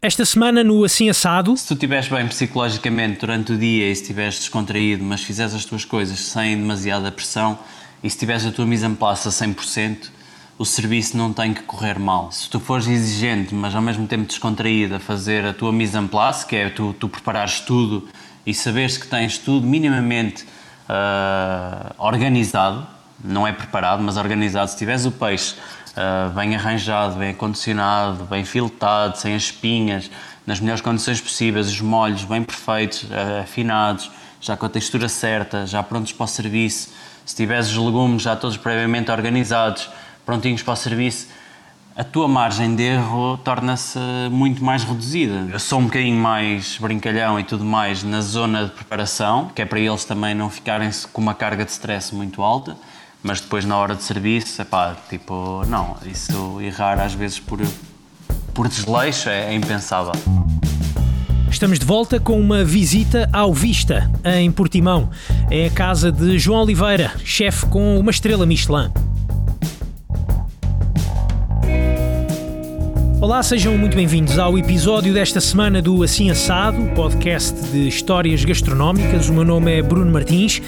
Esta semana no Assim Assado. Se tu estiveres bem psicologicamente durante o dia e se estiveres descontraído, mas fizeres as tuas coisas sem demasiada pressão e se tiveres a tua mise en place a 100%, o serviço não tem que correr mal. Se tu fores exigente, mas ao mesmo tempo descontraído a fazer a tua mise en place, que é tu, tu preparares tudo e saberes que tens tudo minimamente uh, organizado, não é preparado, mas organizado, se tiveres o peixe uh, bem arranjado, bem acondicionado, bem filtrado, sem as espinhas, nas melhores condições possíveis, os molhos bem perfeitos, uh, afinados, já com a textura certa, já prontos para o serviço, se tiveres os legumes já todos previamente organizados, prontinhos para o serviço, a tua margem de erro torna-se muito mais reduzida. Eu sou um bocadinho mais brincalhão e tudo mais na zona de preparação, que é para eles também não ficarem com uma carga de stress muito alta mas depois na hora de serviço, pá, tipo, não, isso errar às vezes por, por desleixo é, é impensável. Estamos de volta com uma visita ao Vista, em Portimão. É a casa de João Oliveira, chefe com uma estrela Michelin. Olá, sejam muito bem-vindos ao episódio desta semana do Assim Assado, podcast de histórias gastronómicas. O meu nome é Bruno Martins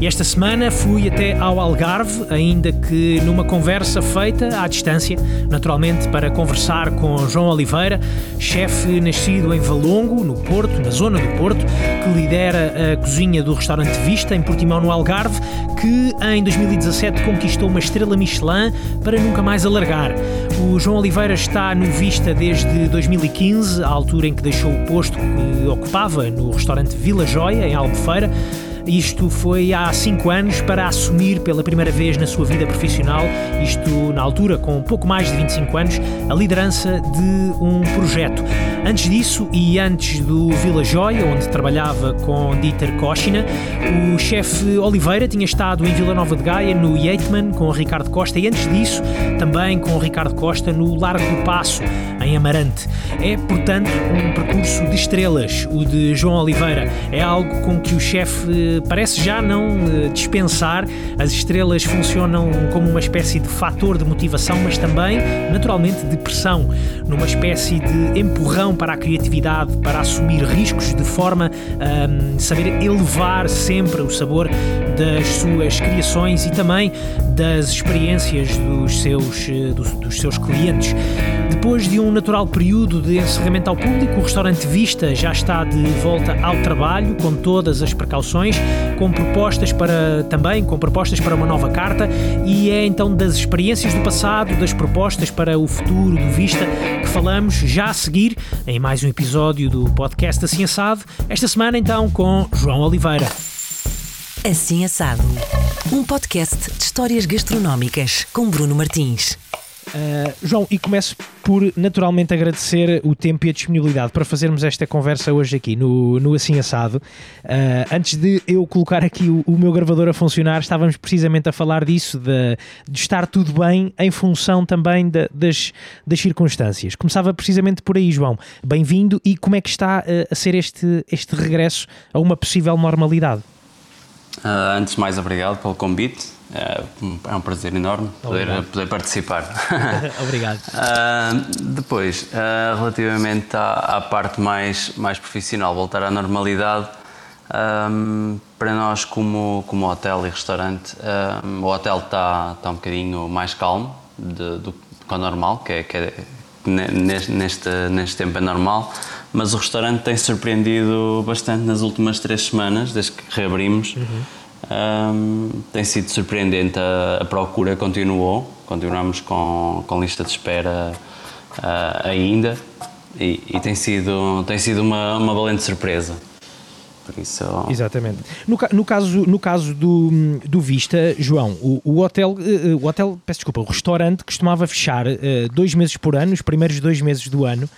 e esta semana fui até ao Algarve, ainda que numa conversa feita à distância, naturalmente para conversar com João Oliveira, chefe nascido em Valongo, no Porto, na zona do Porto, que lidera a cozinha do restaurante Vista, em Portimão, no Algarve, que em 2017 conquistou uma estrela Michelin para nunca mais alargar. O João Oliveira está no Vista desde 2015, a altura em que deixou o posto que ocupava no restaurante Vila Joia, em Albufeira. Isto foi há 5 anos para assumir pela primeira vez na sua vida profissional, isto na altura com pouco mais de 25 anos, a liderança de um projeto. Antes disso e antes do Vila Joia, onde trabalhava com Dieter Kochina, o chefe Oliveira tinha estado em Vila Nova de Gaia, no Yeatman, com o Ricardo Costa, e antes disso também com o Ricardo Costa no Largo do Passo, em Amarante. É, portanto, um percurso de estrelas, o de João Oliveira. É algo com que o chefe parece já não eh, dispensar. As estrelas funcionam como uma espécie de fator de motivação, mas também, naturalmente, de pressão, numa espécie de empurrão para a criatividade, para assumir riscos, de forma a saber elevar sempre o sabor das suas criações e também das experiências dos seus, eh, dos, dos seus clientes. Depois de um natural período de encerramento ao público, o restaurante Vista já está de volta ao trabalho, com todas as precauções, com propostas para também com propostas para uma nova carta e é então das experiências do passado, das propostas para o futuro do Vista que falamos já a seguir em mais um episódio do podcast Assim Assado, esta semana então com João Oliveira. Assim Assado, um podcast de histórias gastronómicas com Bruno Martins. Uh, João, e começo por naturalmente agradecer o tempo e a disponibilidade para fazermos esta conversa hoje aqui no, no Assim Assado. Uh, antes de eu colocar aqui o, o, meu gravador a funcionar, estávamos precisamente a falar disso, de, de estar tudo bem em função também de, das, das circunstâncias. Começava precisamente por aí, João. Bem-vindo e como é que está uh, a ser este, este regresso a uma possível normalidade? antes de mais, obrigado pelo convite. É, é um prazer enorme poder, poder participar. Obrigado. uh, depois, uh, relativamente à, à, parte mais, mais profissional, voltar à normalidade, um, para nós, como, como hotel e restaurante, um, o hotel está, está um bocadinho mais calmo de, do que o normal, que é, que é neste, neste, neste tempo é normal, mas o restaurante tem surpreendido bastante nas últimas três semanas, desde que reabrimos. Uhum um, tem sido surpreendente, a, a, procura continuou, continuamos com, com lista de espera uh, ainda e, e, tem sido, tem sido uma, uma valente surpresa. Isso... Exatamente. No, no, caso, no caso do, do Vista, João, o, o, hotel, eh, o hotel, peço desculpa, o restaurante costumava fechar uh, dois meses por ano, os primeiros dois meses do ano,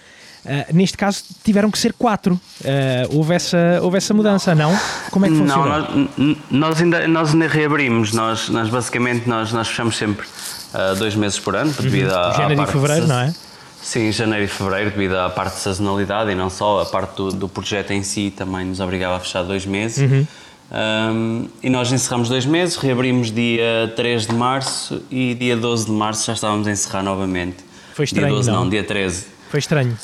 Uh, neste caso tiveram que ser quatro. Uh, houve, essa, houve essa mudança, não? Como é que funciona? Não, nós, nós, ainda, nós ainda reabrimos. Nós, nós basicamente nós, nós fechamos sempre uh, dois meses por ano, devido uhum. a. Janeiro e fevereiro, não é? Sim, janeiro e fevereiro, devido à parte de sazonalidade e não só, a parte do, do projeto em si também nos obrigava a fechar dois meses. Uhum. Um, e nós encerramos dois meses, reabrimos dia 3 de março e dia 12 de março já estávamos a encerrar novamente. Foi estranho. Dia 12 não, não dia 13. Foi estranho.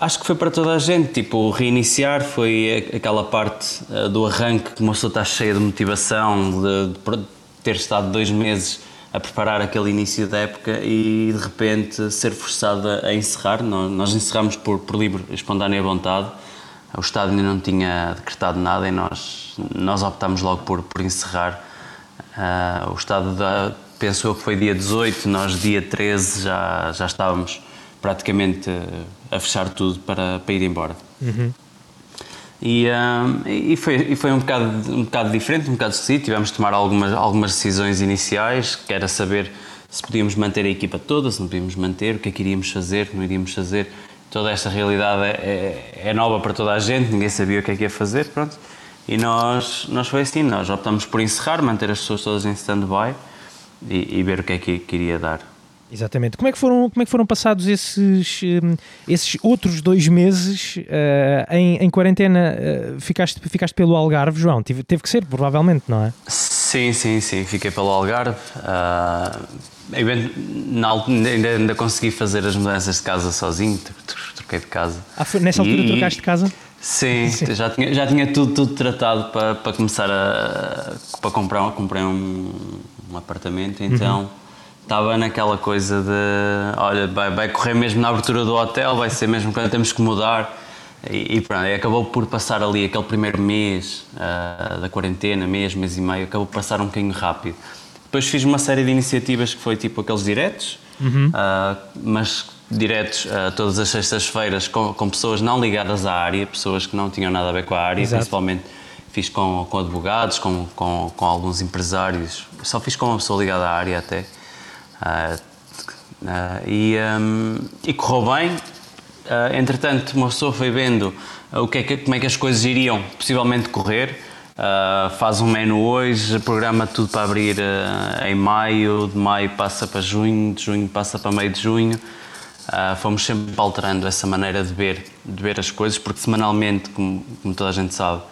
Acho que foi para toda a gente, tipo, reiniciar foi aquela parte uh, do arranque que uma pessoa está cheia de motivação, de, de, ter estado dois meses a preparar aquele início da época e de repente ser forçada a encerrar. Nós, nós encerramos por, por livre, espontânea vontade. O Estado ainda não tinha decretado nada e nós, nós optámos logo por, por encerrar. Uh, o Estado da, pensou que foi dia 18, nós dia 13 já, já estávamos praticamente a fechar tudo para, para ir embora. Uhum. E, uh, e, foi, e foi um bocado, um bocado diferente, um bocado esquisito. Tivemos de tomar algumas, algumas decisões iniciais, que era saber se podíamos manter a equipa toda, se não podíamos manter, o que é que iríamos fazer, não iríamos fazer. Toda esta realidade é, é, é nova para toda a gente, ninguém sabia o que é que ia fazer, pronto. E nós, nós foi assim, nós optamos por encerrar, manter as pessoas todas em stand-by e, e, ver o que é que, que iria dar. Exatamente. Como é que foram, como é que foram passados esses, hum, esses outros dois meses uh, em, em quarentena? Uh, ficaste, ficaste pelo Algarve, João? Teve, teve que ser, provavelmente, não é? Sim, sim, sim. Fiquei pelo Algarve. Uh, ainda, ainda consegui fazer as mudanças de casa sozinho, troquei de casa. Ah, foi, nessa altura e, trocaste de casa? Sim, sim, Já, tinha, já tinha tudo, tudo tratado para, para começar a. para comprar, comprei um, um apartamento, então. Uhum estava naquela coisa de olha, vai, vai correr mesmo na abertura do hotel, vai ser mesmo quando temos que mudar. E, e pronto, acabou por passar ali aquele primeiro mês uh, da quarentena, mês, mês e meio, acabou por passar um bocadinho rápido. Depois fiz uma série de iniciativas que foi tipo aqueles diretos, uhum. uh, mas diretos uh, todas as sextas-feiras com, com, pessoas não ligadas à área, pessoas que não tinham nada a ver com a área, Exato. principalmente fiz com, com advogados, com, com, com alguns empresários, só fiz com uma pessoa ligada à área até. Uh, e, um, e, correu bem. Uh, entretanto, uma pessoa foi vendo o que é que, como é que as coisas iriam possivelmente correr. Uh, faz um menu hoje, programa tudo para abrir uh, em maio, de maio passa para junho, de junho passa para meio de junho. Uh, fomos sempre alterando essa maneira de ver, de ver as coisas, porque semanalmente, como, como toda a gente sabe,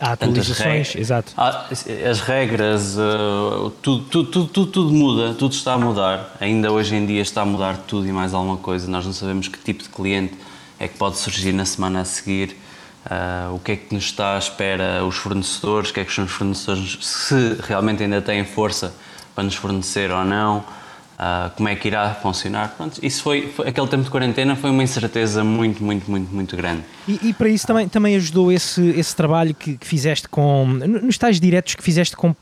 Há atualizações, exato. As regras, uh, tudo, tudo, tudo, tudo, muda, tudo está a mudar. Ainda hoje em dia está a mudar tudo e mais alguma coisa. Nós não sabemos que tipo de cliente é que pode surgir na semana a seguir. Uh, o que é que nos está à espera os fornecedores, o que é que são os fornecedores, se realmente ainda têm força para nos fornecer ou não. Uh, como é que irá funcionar. Pronto, isso foi, foi, aquele tempo de quarentena foi uma incerteza muito, muito, muito, muito grande. E, e para isso também, também ajudou esse, esse trabalho que, que fizeste com, nos tais diretos que fizeste com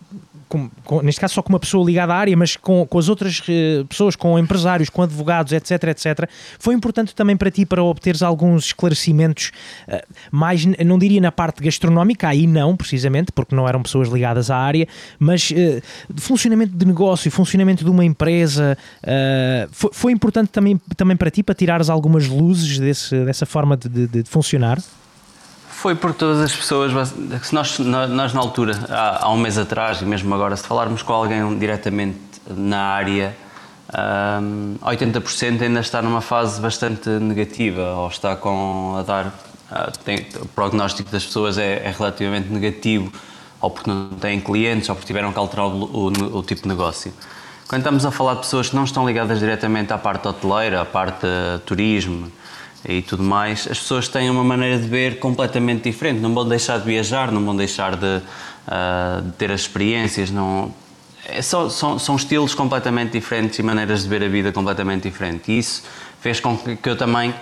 com, com, neste caso só com uma pessoa ligada à área, mas com, com as outras uh, pessoas, com empresários, com advogados, etc, etc, foi importante também para ti para obteres alguns esclarecimentos uh, mais, não diria na parte gastronómica, aí não, precisamente, porque não eram pessoas ligadas à área, mas uh, funcionamento de negócio, funcionamento de uma empresa, foi, foi, importante também, também para ti para tirares algumas luzes desse, dessa forma de, de, de funcionar? Foi por todas as pessoas, se nós, nós na altura, há, há, um mês atrás, e mesmo agora, se falarmos com alguém diretamente na área, um, 80% ainda está numa fase bastante negativa, ou está com a dar. Uh, tem, o prognóstico das pessoas é, é, relativamente negativo, ou porque não têm clientes, ou porque tiveram que alterar o, o, o tipo de negócio. Quando estamos a falar de pessoas que não estão ligadas diretamente à parte hoteleira, à parte uh, turismo, e tudo mais, as pessoas têm uma maneira de ver completamente diferente. Não vão deixar de viajar, não vão deixar de, uh, de ter as experiências, não. É só, são, são estilos completamente diferentes e maneiras de ver a vida completamente diferentes. E isso fez com que, eu também,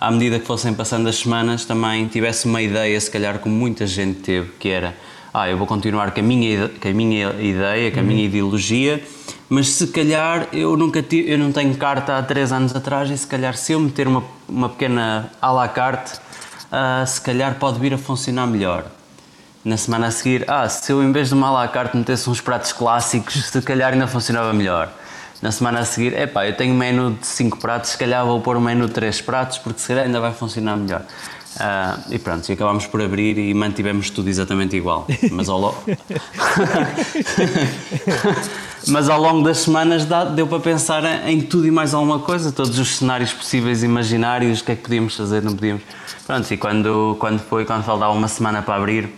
à medida que fossem passando as semanas, também tivesse uma ideia, se calhar como muita gente teve, que era ah, eu vou continuar com a minha, com a minha ideia, com a minha uhum. ideologia, mas se calhar eu nunca tive, eu não tenho carta há três anos atrás e se calhar se eu meter uma, uma pequena à la carte, uh, se calhar pode vir a funcionar melhor. Na semana a seguir, ah, se eu em vez de uma à la carte metesse uns pratos clássicos, se calhar ainda funcionava melhor. Na semana a seguir, epá, eu tenho um menu de 5 pratos, se calhar vou pôr um menu de 3 pratos, porque se calhar ainda vai funcionar melhor. Uh, e pronto, e acabámos por abrir e mantivemos tudo exatamente igual. Mas ao, lo... Mas ao longo das semanas deu para pensar em tudo e mais alguma coisa, todos os cenários possíveis imaginários, o que é que podíamos fazer, não podíamos. Pronto, e quando, quando foi, quando faltava uma semana para abrir,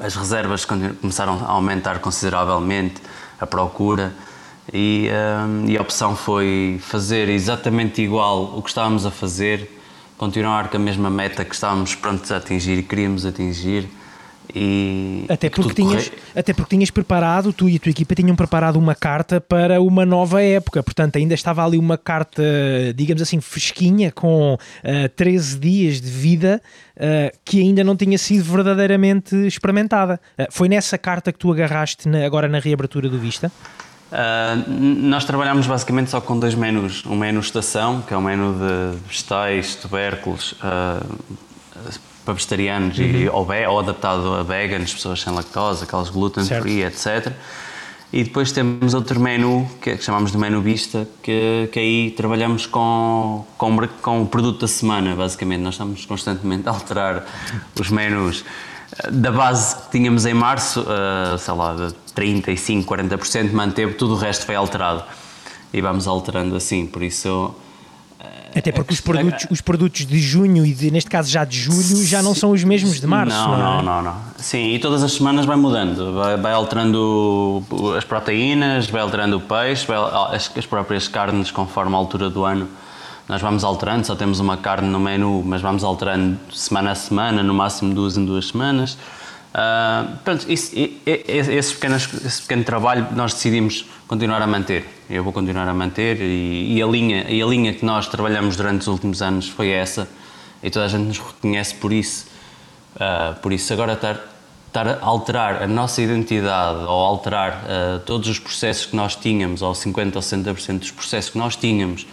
as reservas começaram a aumentar consideravelmente, a procura. e, um, e, a opção foi fazer exatamente igual o que estávamos a fazer, continuar com a mesma meta que estávamos prontos a atingir e queríamos atingir. E, até, porque tinhas, até porque tinhas preparado, tu e a tua equipa tinham preparado uma carta para uma nova época, portanto ainda estava ali uma carta, digamos assim, fresquinha, com uh, 13 dias de vida uh, que ainda não tinha sido verdadeiramente experimentada. Uh, foi nessa carta que tu agarraste na, agora na reabertura do Vista? Uh, nós trabalhamos basicamente só com dois menus. Um menu estação, que é um menu de vegetais, tubérculos, uh, para vegetarianos uhum. e, ou, ou, adaptado a veganos, pessoas sem lactose, aquelas gluten certo. free, etc. E depois temos outro menu que, é, que chamamos de menu vista, que, que aí trabalhamos com, com, com o produto da semana, basicamente. Nós estamos constantemente a alterar os menus da base que tínhamos em março, uh, sei lá, 35, 40% manteve, tudo o resto foi alterado. E vamos alterando assim, por isso. Eh, Até porque os produtos, os produtos de junho e de, neste caso já de julho já não são os mesmos de março. Não, não, é? não, não, Sim, e todas as semanas vai mudando. Vai, vai alterando as proteínas, vai alterando o peixe, vai, as, as próprias carnes conforme a altura do ano nós vamos alterando, só temos uma carne no menu, mas vamos alterando semana a semana, no máximo duas em duas semanas. Uh, pronto, isso, esse, pequeno, esse pequeno trabalho nós decidimos continuar a manter. Eu vou continuar a manter e, e, a linha, e a linha que nós trabalhamos durante os últimos anos foi essa e toda a gente nos reconhece por isso. Uh, por isso, agora estar, estar a alterar a nossa identidade ou alterar uh, todos os processos que nós tínhamos, ou 50% ou 60% dos processos que nós tínhamos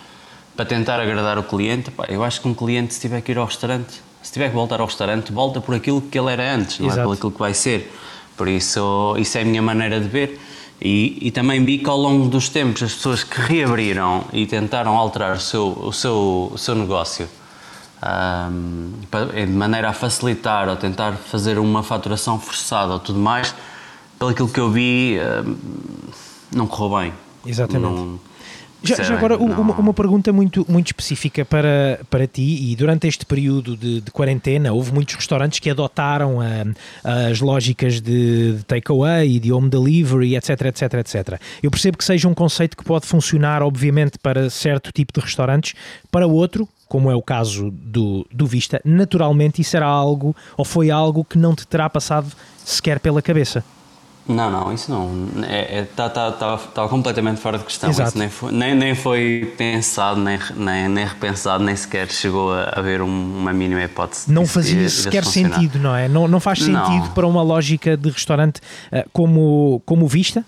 para tentar agradar o cliente, pá, eu acho que um cliente, se tiver que ir ao restaurante, se tiver que voltar ao restaurante, volta por aquilo que ele era antes, não é Exato. é por aquilo que vai ser. Por isso, isso é a minha maneira de ver. E, e, também vi que ao longo dos tempos as pessoas que reabriram e tentaram alterar o seu, o seu, o seu negócio um, de maneira a facilitar ou tentar fazer uma faturação forçada ou tudo mais, pelo que eu vi, um, não correu bem. Exatamente. Não, já, já agora, uma, uma, pergunta muito, muito específica para, para ti, e durante este período de, de quarentena, houve muitos restaurantes que adotaram a, as lógicas de, de takeaway de home delivery, etc, etc, etc. Eu percebo que seja um conceito que pode funcionar, obviamente, para certo tipo de restaurantes, para outro, como é o caso do, do Vista, naturalmente isso era algo, ou foi algo que não te terá passado sequer pela cabeça. Não, não, isso não. Está é, é, tá, tá, tá, tá, completamente fora de questão. Exato. Isso nem foi, nem, nem foi pensado, nem, nem, nem repensado, nem sequer chegou a haver um, uma mínima hipótese. Não fazia sequer sentido, não é? Não, não faz sentido não. para uma lógica de restaurante uh, como, como Vista?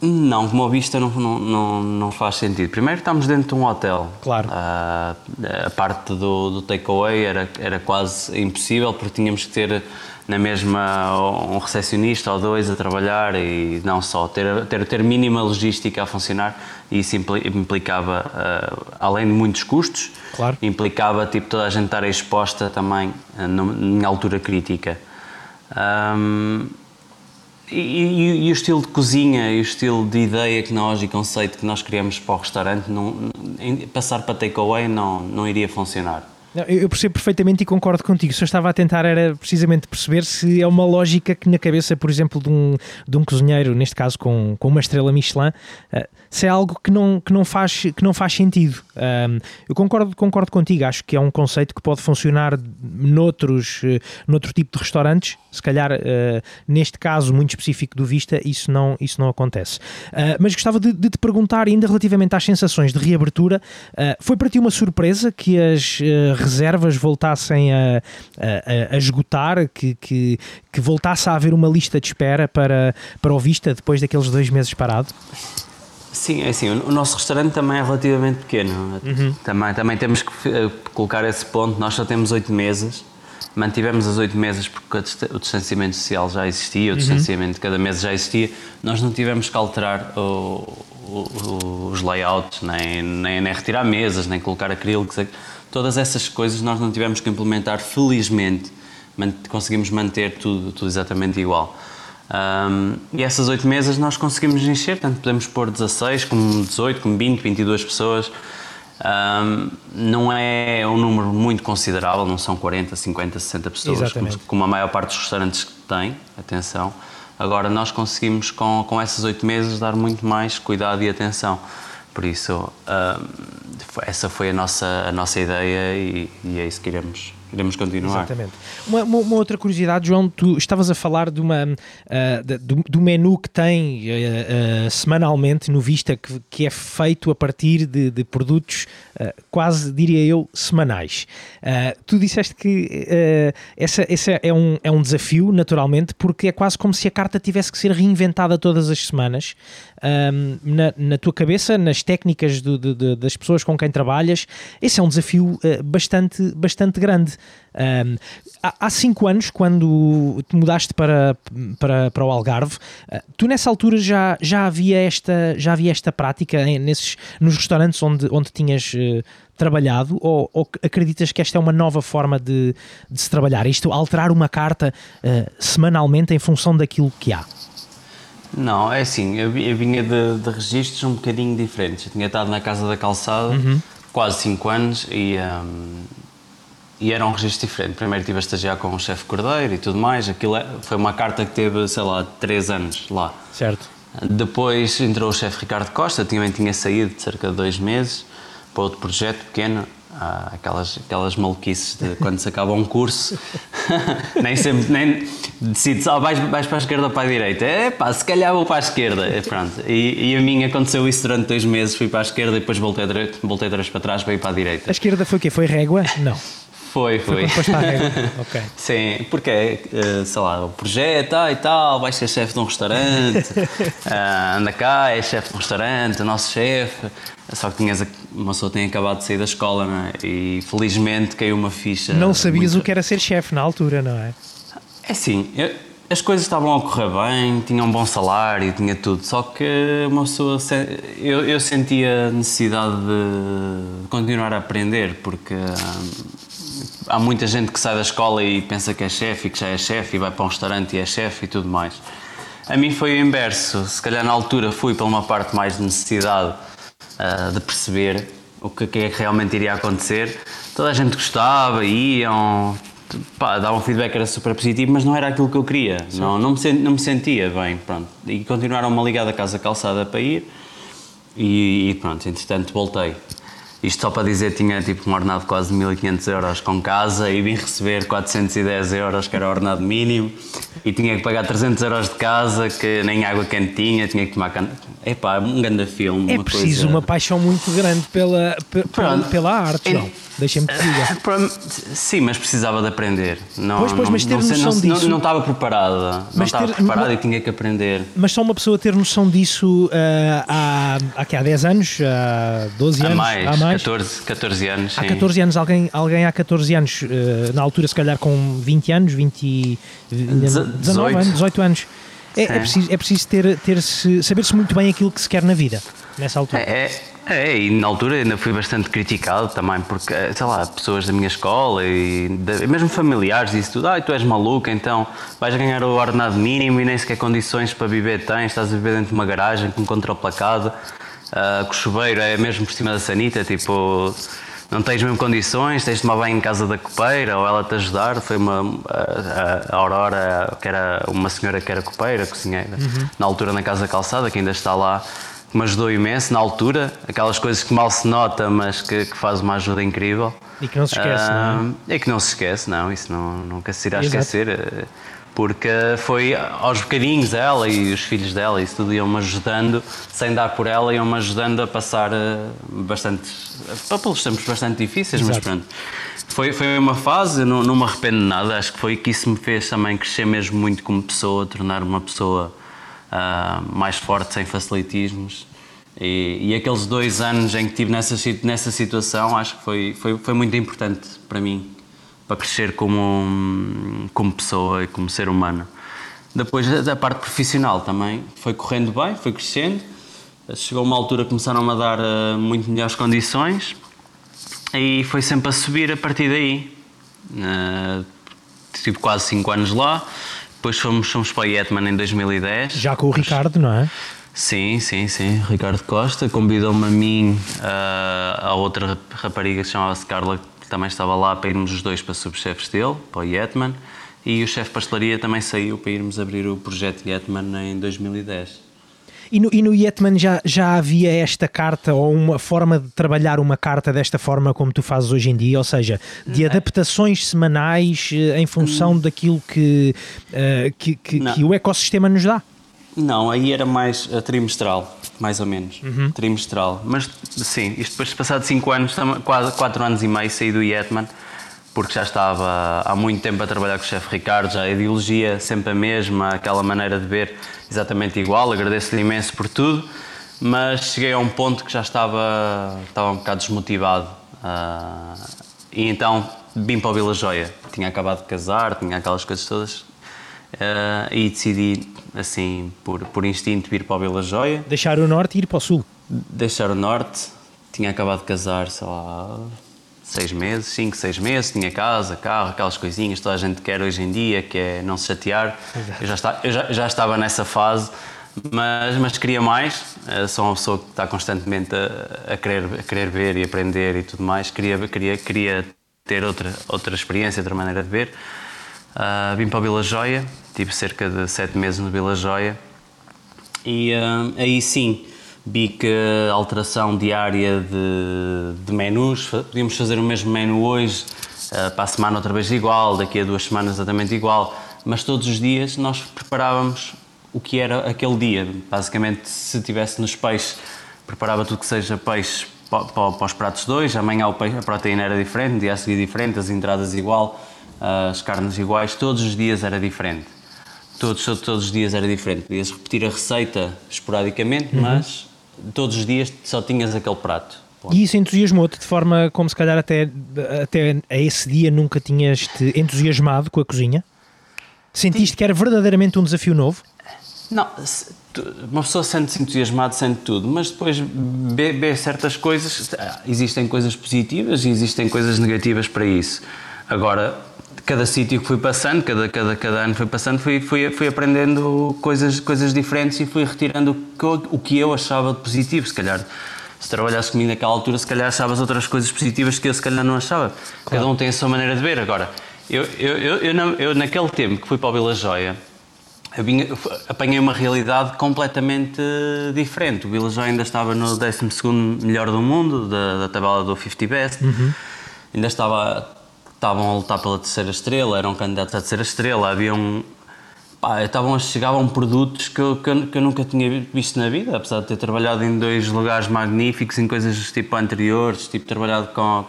Não, como Vista não, não, não, faz sentido. Primeiro estamos dentro de um hotel. Claro. Uh, a parte do, do takeaway era, era quase impossível porque tínhamos que ter na mesma um recepcionista ou dois a trabalhar e não só, ter, ter, ter mínima logística a funcionar e isso implicava, uh, além de muitos custos, claro. implicava tipo, toda a gente estar exposta também uh, altura crítica. Um, e, e, e, o estilo de cozinha e o estilo de ideia que nós e conceito que nós criamos para o restaurante, não, passar para takeaway não, não iria funcionar. Eu percebo perfeitamente e concordo contigo. Só estava a tentar era precisamente perceber se é uma lógica que na cabeça, por exemplo, de um, de um cozinheiro, neste caso com, com uma estrela Michelin, uh, se é algo que não, que não, faz, que não faz sentido. Eu concordo, concordo contigo, acho que é um conceito que pode funcionar noutros, uh, noutro tipo de restaurantes, se calhar uh, neste caso muito específico do Vista, isso não, isso não acontece. Mas gostava de, de, te perguntar ainda relativamente às sensações de reabertura, foi para ti uma surpresa que as reservas voltassem a, a, a esgotar, que, que, que voltasse a haver uma lista de espera para, para o Vista depois daqueles dois meses parado? Sim, é assim, o nosso restaurante também é relativamente pequeno. Uhum. Também, também temos que eh, colocar esse ponto. Nós só temos oito mesas. Mantivemos as oito mesas porque o distanciamento social já existia, o uhum. distanciamento de cada mesa já existia. Nós não tivemos que alterar o, o, os layouts, nem, nem, nem, retirar mesas, nem colocar acrílicos. Todas essas coisas nós não tivemos que implementar, felizmente. Conseguimos manter tudo, tudo exatamente igual. Um, e essas oito mesas nós conseguimos encher, tanto podemos pôr 16, como 18, como 20, 22 pessoas. Um, não é um número muito considerável, não são 40, 50, 60 pessoas, como, como, a maior parte dos restaurantes que têm, atenção, Agora nós conseguimos com, com esses oito meses dar muito mais cuidado e atenção. Por isso, uh, essa foi a nossa, a nossa ideia e, e é isso que iremos, iremos continuar. Exatamente. Uma, uma, uma, outra curiosidade, João, tu estavas a falar de uma, uh, do, do, menu que tem uh, uh, semanalmente no Vista, que, que, é feito a partir de, de produtos quase, diria eu, semanais. tu disseste que essa, essa é, um, é um desafio, naturalmente, porque é quase como se a carta tivesse que ser reinventada todas as semanas. Na, na, tua cabeça, nas técnicas de, de, das pessoas com quem trabalhas, esse é um desafio bastante, bastante grande. Um, há, há, cinco anos, quando te mudaste para, para, para o Algarve, uh, tu nessa altura já, já, havia esta, já havia esta prática em, nesses, nos restaurantes onde, onde tinhas uh, trabalhado ou, ou, acreditas que esta é uma nova forma de, de se trabalhar? Isto, alterar uma carta uh, semanalmente em função daquilo que há? Não, é assim, eu, eu vinha de, de registros um bocadinho diferentes. Eu tinha estado na Casa da Calçada uhum. quase 5 anos e um, e era um registro diferente. Primeiro estive a estagiar com o chefe Cordeiro e tudo mais. Aquilo é, foi uma carta que teve, sei lá, três anos lá. Certo. Depois entrou o chefe Ricardo Costa, também tinha saído de cerca de dois meses para outro projeto pequeno. Ah, aquelas, aquelas maluquices de quando se acaba um curso, nem sempre nem decides, oh, vais, vais para a esquerda ou para a direita. É pá, se calhar vou para a esquerda. E, pronto. E, e, a mim aconteceu isso durante dois meses, fui para a esquerda e depois voltei, voltei três para trás ir para a direita. A esquerda foi o quê? Foi régua? Não. Foi, foi. foi ok. Sim, porque, eh, sei lá, o projeto ah, e tal, vais ser chefe de um restaurante, uh, anda cá, é chefe de um restaurante, nosso chefe. Só que tinhas, uma pessoa tem acabado de sair da escola, não é? E felizmente caiu uma ficha. Não sabias muito... o que era ser chefe na altura, não é? É sim, as coisas estavam a correr bem, tinha um bom salário, tinha tudo, só que uma pessoa. Eu, eu sentia necessidade de continuar a aprender, porque há muita gente que sai da escola e pensa que é chefe e que já é chefe e vai para um restaurante e é chefe e tudo mais. A mim foi o inverso. Se calhar na altura fui para uma parte mais de necessidade uh, de perceber o que, que, é que realmente iria acontecer. Toda a gente gostava, iam, pá, davam um feedback era super positivo, mas não era aquilo que eu queria. Não, não, me, não me sentia bem. Pronto. E continuaram-me a ligar da casa calçada para ir e, e pronto, entretanto voltei. Isto só para dizer, tinha tipo um ordenado de quase 1500 euros com casa e vim receber 410 euros, que era o ordenado mínimo, e tinha que pagar 300 euros de casa, que nem água quente tinha, tinha que tomar can... Epá, um grande filme. É preciso coisa... uma paixão muito grande pela, pela, pela arte, não? Deixa-me te dizer. Sim, mas precisava de aprender. Não, pois, pois, mas ter não, noção não, disso. Não, não estava preparada. Mas não estava ter, preparada e tinha que aprender. Mas só uma pessoa ter noção disso uh, há, há, há 10 anos? Há 12 anos? Há mais, há mais? 14, 14 anos. Há 14 anos, alguém, alguém há 14 anos, uh, na altura se calhar com 20 anos, 20, 19 18. anos, 18 anos. É, é, preciso, é preciso ter, ter -se, saber-se muito bem aquilo que se quer na vida, nessa altura. É, é é, e na altura ainda fui bastante criticado também, porque, eh, sei lá, pessoas da minha escola e de, mesmo familiares disse tudo, ah, tu és maluco, então vais ganhar o ordenado mínimo e nem sequer condições para viver tens, estás a viver dentro de uma garagem com controle placado, uh, com o chuveiro é mesmo por cima da sanita, tipo, não tens mesmo condições, tens de tomar banho em casa da copeira ou ela te ajudar. Foi uma, a, a Aurora, que era uma senhora que era copeira, cozinheira, uhum. na altura na Casa Calçada, que ainda está lá que me ajudou imenso na altura, aquelas coisas que mal se nota, mas que, que faz uma ajuda incrível. E que não se esquece, uh, não é? E que não se esquece, não, isso não, nunca se irá Exato. esquecer, porque foi aos bocadinhos ela e os filhos dela, isso tudo iam-me ajudando, sem dar por ela, iam-me ajudando a passar eh, bastante, pelos tempos bastante difíceis, Exato. mas pronto. Foi, foi uma fase, não, não me arrependo de nada, acho que foi que isso me fez também crescer mesmo muito como pessoa, tornar uma pessoa uh, mais forte, sem facilitismos. E, e, aqueles dois anos em que estive nessa, nessa situação, acho que foi, foi, foi muito importante para mim, para crescer como, como pessoa e como ser humano. Depois da parte profissional também foi correndo bem, foi crescendo. Chegou uma altura que começaram a dar uh, muito melhores condições e foi sempre a subir a partir daí. Uh, tive quase 5 anos lá depois fomos, fomos para o Yetman em 2010. Já com o Ricardo, não é? Sim, sim, sim. Ricardo Costa convidou-me a mim, uh, a outra rapariga que chamava-se Carla, que também estava lá para irmos os dois para subchefes dele, para o Yetman. E o chefe de pastelaria também saiu para irmos abrir o projeto Yetman em 2010. E no, e no Yetman já, já havia esta carta ou uma forma de trabalhar uma carta desta forma como tu fazes hoje em dia, ou seja, de adaptações semanais eh, em função Hum. daquilo que, eh, que, que, que o ecossistema nos dá? Não, aí era mais uh, trimestral, mais ou menos. Trimestral. Mas sim, isto depois de passar de 5 anos, quase 4 anos e meio, saí do Yetman, porque já estava há muito tempo a trabalhar com o chefe Ricardo, já a ideologia sempre a mesma, aquela maneira de ver exatamente igual. Agradeço-lhe imenso por tudo, mas cheguei a um ponto que já estava, estava um bocado desmotivado. ah, e então vim para o Vila Joia. Tinha acabado de casar, tinha aquelas coisas todas. Ah, e decidi, assim, por, por instinto, vir para o Vila Joia Deixar o norte e ir para o sul. deixar o norte, tinha acabado de casar, sei lá, seis meses, cinco, seis meses, tinha casa, carro, aquelas coisinhas que toda a gente quer hoje em dia, que é não se chatear. Eu já, está, eu já, já estava nessa fase, mas, mas queria mais. Eh, Sou uma pessoa que está constantemente a, a querer, a querer ver e aprender e tudo mais. Queria, queria, queria ter outra, outra experiência, outra maneira de ver. Ah, vim para o Vila Joia, tive cerca de sete meses no Vila Joia. E ah, aí sim vi que a alteração diária de, de menus, podíamos fazer o mesmo menu hoje, ah, para a semana outra vez igual, daqui a duas semanas exatamente igual, mas todos os dias nós preparávamos o que era aquele dia. Basicamente, se tivesse nos peixes, preparava tudo que seja peixe para, para, para os pratos dois, amanhã a proteína era diferente, dia a seguir diferente, as entradas igual, as carnes iguais, todos os dias era diferente. Todos, todos, todos os dias era diferente. Podias repetir a receita esporadicamente, mas todos os dias só tinhas aquele prato. Ponto. E isso entusiasmou-te de forma como se calhar até, até a esse dia nunca tinhas te entusiasmado com a cozinha? Sentiste que era verdadeiramente um desafio novo? Não, uma pessoa sente-se entusiasmado, sente tudo, mas depois vê, certas coisas. ah, Existem coisas positivas e existem coisas negativas para isso. Agora, cada sítio que fui passando, cada, cada, cada ano que fui passando, fui, fui, fui aprendendo coisas, coisas diferentes e fui retirando o que, eu- o que eu achava de positivo. Se calhar, se trabalhasse comigo naquela altura, se calhar achavas outras coisas positivas que eu se calhar não achava. Cada um tem a sua maneira de ver. Agora, eu, eu, eu, eu, eu naquele tempo que fui para o Vila Joia, eu vinha- apanhei uma realidade completamente diferente. O Vila Joia ainda estava no 12 melhor do mundo, da, da tabela do 50 Best. Ainda estava, estavam a lutar pela terceira estrela, eram candidatos à terceira estrela. Havia um, pá, estavam a chegavam produtos que eu, que, eu, que eu nunca tinha visto na vida, apesar de ter trabalhado em dois lugares magníficos, em coisas tipo anteriores, tipo trabalhado com,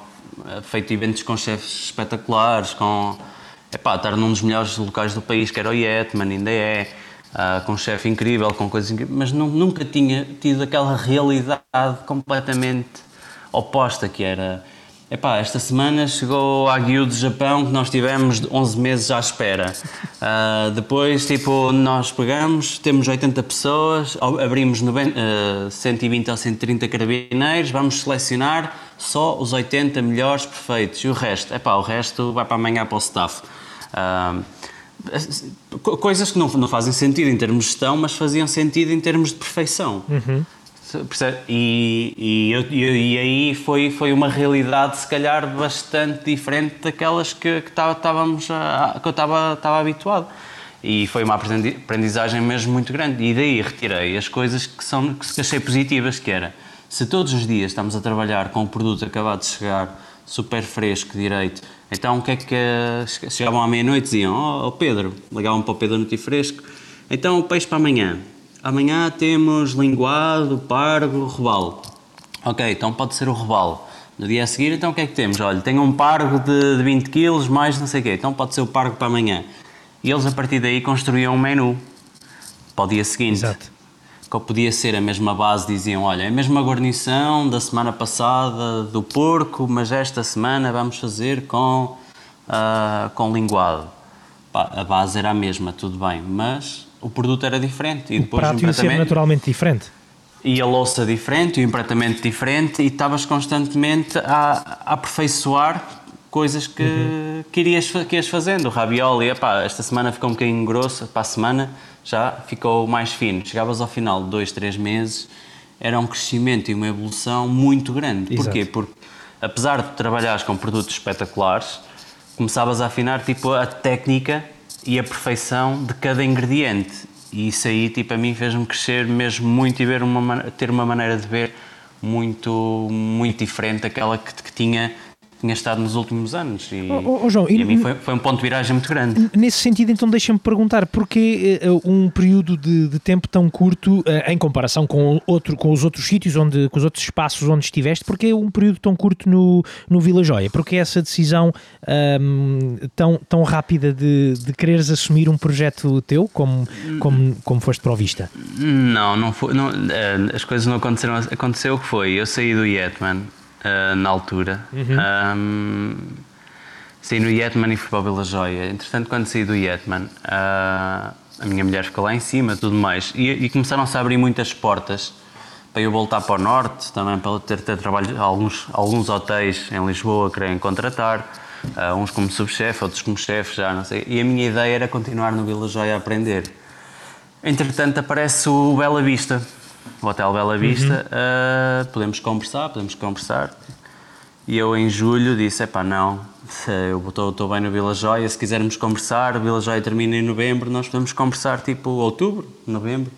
eh, feito eventos com chefes espetaculares, com, epá, estar num dos melhores locais do país, que era o Yetman, ainda é, ah, com um chefe incrível, com coisas incríveis, mas nu- nunca tinha tido aquela realidade completamente oposta, que era... Epá, esta semana chegou a Agyu do Japão que nós tivemos 11 meses à espera. Ah, depois, tipo, nós pegamos, temos 80 pessoas, abrimos 90, ah, 120 ou 130 carabineiros, vamos selecionar só os 80 melhores perfeitos e o resto, epá, o resto vai para amanhã para o staff. Co- coisas que não, não fazem sentido em termos de gestão, mas faziam sentido em termos de perfeição. Percebe? E, e, e- aí foi, foi uma realidade, se calhar, bastante diferente daquelas que, que tá- estávamos a- a- que eu estava estava habituado. E foi uma aprendi- aprendizagem mesmo muito grande. E daí retirei as coisas que, são, que achei positivas, que era, se todos os dias estamos a trabalhar com um produto acabado de chegar, super fresco, direito, então o que é que... Chegavam à meia-noite e diziam, oh, oh, Pedro, ligavam para o Pedro Nuti Fresco, então o peixe para amanhã. Amanhã temos linguado, pargo, robalo. Ok, então pode ser o robalo. No dia a seguir, então o que é que temos? Olha, tenho um pargo de, de 20 kg, mais não sei o quê. Então pode ser o pargo para amanhã. E eles, a partir daí, construíam um menu para o dia seguinte. Exato. Que podia ser a mesma base, diziam, olha, é a mesma guarnição da semana passada do porco, mas esta semana vamos fazer com, ah, com linguado. Pá, a base era a mesma, tudo bem, mas o produto era diferente. E O depois prato ia ser naturalmente diferente. e a louça diferente, e o empratamento diferente, e estavas constantemente a, a aperfeiçoar coisas que, que, irias, que ias fazendo. O ravioli, epá, esta semana ficou um bocadinho grosso, para a semana já ficou mais fino. Chegavas ao final de dois, três meses, era um crescimento e uma evolução muito grande. Exato. Porquê? Porque apesar de trabalhares com produtos espetaculares, começavas a afinar tipo a técnica e a perfeição de cada ingrediente. E isso aí, tipo, a mim fez-me crescer mesmo muito e ver uma, ter uma maneira de ver muito, muito diferente daquela que, que tinha tinha estado nos últimos anos. E, oh, oh, João, e a mim foi, foi, um ponto de viragem muito grande. Nesse sentido, então, deixa-me perguntar, porquê uh, um período de, de, tempo tão curto, uh, em comparação com, outro, com os outros sítios, onde, com os outros espaços onde estiveste, porquê um período tão curto no, no Vila Joia? Porquê essa decisão um, tão, tão rápida de, de quereres assumir um projeto teu, como, como, como foste para o Vista? Não, não foi, não, as coisas não aconteceram. Aconteceu o que foi, eu saí do Yetman uh, na altura. Uhum. Um, saí no Yetman e fui para o Vila Joia. Entretanto, quando saí do Yetman, uh, a minha mulher ficou lá em cima tudo mais. E, e começaram-se a abrir muitas portas para eu voltar para o Norte, também para ter, ter trabalho alguns alguns hotéis em Lisboa querem contratar, uh, uns como subchefe, outros como chefe, já não sei. E a minha ideia era continuar no Vila Joia a aprender. Entretanto, aparece o Bela Vista Hotel Bela Vista, uhum. uh, podemos conversar, podemos conversar. E eu em julho disse, epá, não, eu estou bem no Vila Joia, se quisermos conversar, o Vila Joia termina em novembro, nós podemos conversar tipo outubro, novembro.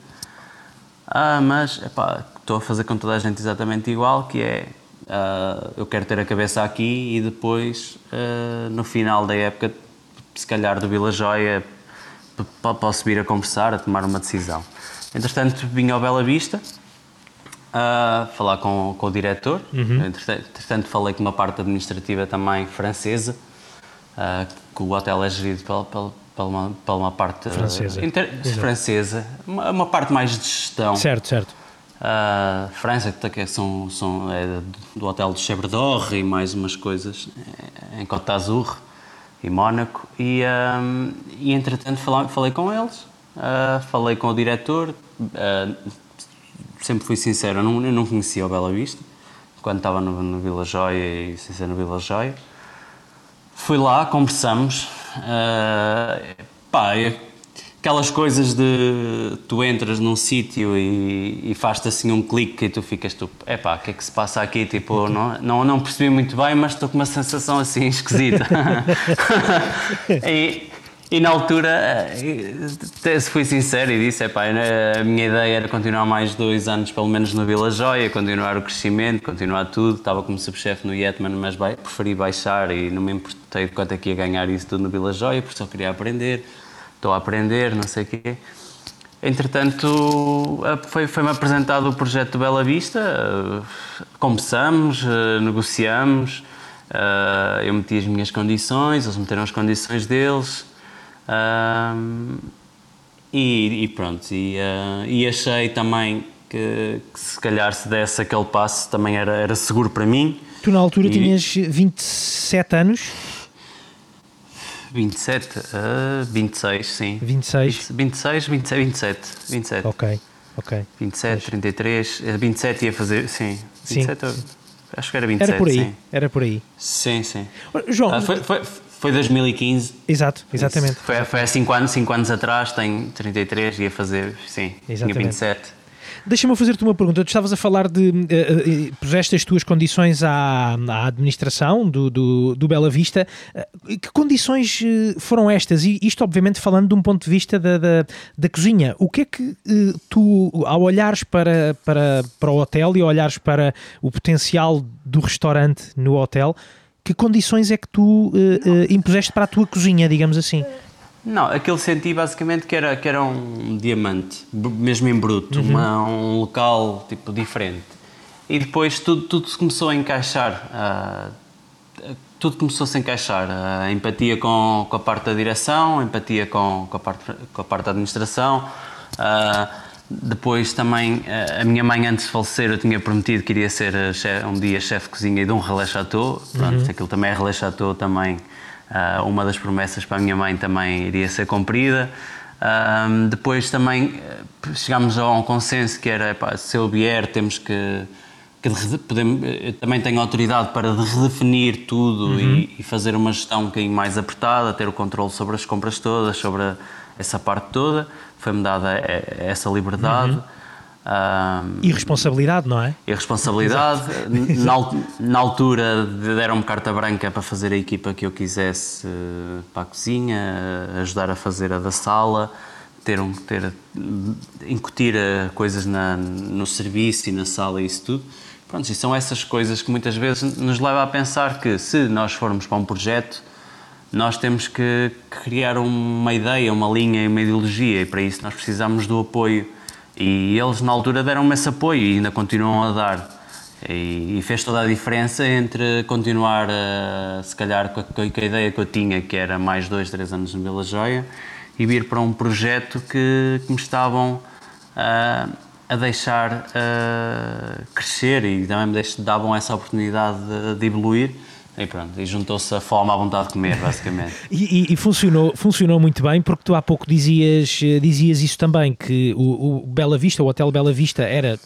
Ah, mas, epá, estou a fazer com toda a gente exatamente igual, que é, uh, eu quero ter a cabeça aqui e depois, uh, no final da época, se calhar do Vila Joia, posso vir a conversar, a tomar uma decisão. Entretanto, vim ao Bela Vista a falar com, com o diretor. Uhum. Entretanto, falei com uma parte administrativa também francesa, uh, que o hotel é gerido pela, pela, pela, uma, pela uma parte francesa, inter, francesa uma, uma, parte mais de gestão. Certo, certo. Uh, França, que são, são é do hotel de Chevredor e mais umas coisas é, em Côte d'Azur e Mónaco. E, um, e entretanto, falei, falei com eles Uh, falei com o diretor, uh, sempre fui sincero, eu não, eu não conhecia o Bela Vista, quando estava no, no Vila Joia e ser no Vila Joia. Fui lá, conversamos, uh, pá, aquelas coisas de tu entras num sítio e, e faz-te assim um clique e tu ficas tu, é pá, o que é que se passa aqui? Tipo, não, não, não percebi muito bem, mas estou com uma sensação assim esquisita. e, e na altura, eh, se fui sincero e disse, epá, a minha ideia era continuar mais dois anos pelo menos no Vila Joia, continuar o crescimento, continuar tudo. Estava como subchefe no Yetman, mas preferi baixar e não me importei de quanto é que ia ganhar isso tudo no Vila Joia, porque só queria aprender. Estou a aprender, não sei o quê. Entretanto, foi-me foi apresentado o projeto Bela Vista, eh, começamos, eh, negociamos, eu meti as minhas condições, eles meteram as condições deles, um, e, e, pronto, e, uh, e achei também que, que, se calhar se desse aquele passo também era, era seguro para mim. Tu na altura e, tinhas 27 anos? 27, uh, 26, sim. 26? 26, 26, 27. 27. Ok, ok. 27, Mas... 33, 27 ia fazer, sim. 27, sim. acho que era 27. Era por aí, sim. era por aí. Sim, sim. João, uh, foi, foi, foi 2015. Exato, exatamente. Isso. Foi, foi há 5 anos, 5 anos atrás, tenho 33, ia fazer, sim, exatamente. tinha 27. Deixa-me fazer-te uma pergunta. Tu estavas a falar de. Uh, uh, puseste as tuas condições à, à administração do, do, do, Bela Vista. Uh, que condições foram estas? E isto, obviamente, falando de um ponto de vista da, da, da cozinha. O que é que tu, ao olhares para, para, para o hotel e olhares para o potencial do restaurante no hotel, que condições é que tu uh, uh, impuseste para a tua cozinha, digamos assim? Não, aquele senti basicamente que era, que era um diamante, mesmo em bruto, uhum. uma, um local tipo diferente. E depois tudo, tudo se começou a encaixar, uh, tudo começou a se encaixar. A empatia com, com a parte da direção, a empatia com, com, a, parte, com a parte da administração. Uh, depois também, eh, a minha mãe antes de falecer, eu tinha prometido que iria ser eh, um dia chefe de cozinha de um relé chateau. Pronto, uhum. aquilo também é relé chateau também. Uh, uma das promessas para a minha mãe também iria ser cumprida. Depois também chegámos a um consenso que era, se eu vier temos que, que podemos, também tenho autoridade para redefinir tudo uhum. e, e, fazer uma gestão um bocadinho mais apertada, ter o controle sobre as compras todas, sobre a, essa parte toda foi-me dada essa liberdade. Uhum. Um, e responsabilidade, não é? E responsabilidade. na, na, altura deram-me carta branca para fazer a equipa que eu quisesse para a cozinha, ajudar a fazer a da sala, ter, um, ter incutir coisas na, no serviço e na sala e isso tudo. Pronto, e são essas coisas que muitas vezes nos leva a pensar que se nós formos para um projeto, nós temos que criar uma ideia, uma linha e uma ideologia e para isso nós precisamos do apoio e eles na altura deram-me esse apoio e ainda continuam a dar. E, fez toda a diferença entre continuar, a, se calhar, com a, ideia que eu tinha, que era mais dois, três anos no Vila Joia, e vir para um projeto que, que me estavam a, a deixar crescer e também me davam essa oportunidade de, de evoluir e pronto, e juntou-se a fome à vontade de comer, basicamente. e, e, e, funcionou, funcionou muito bem, porque tu há pouco dizias, eh, dizias isso também, que o, o Bela Vista, o Hotel Bela Vista, era,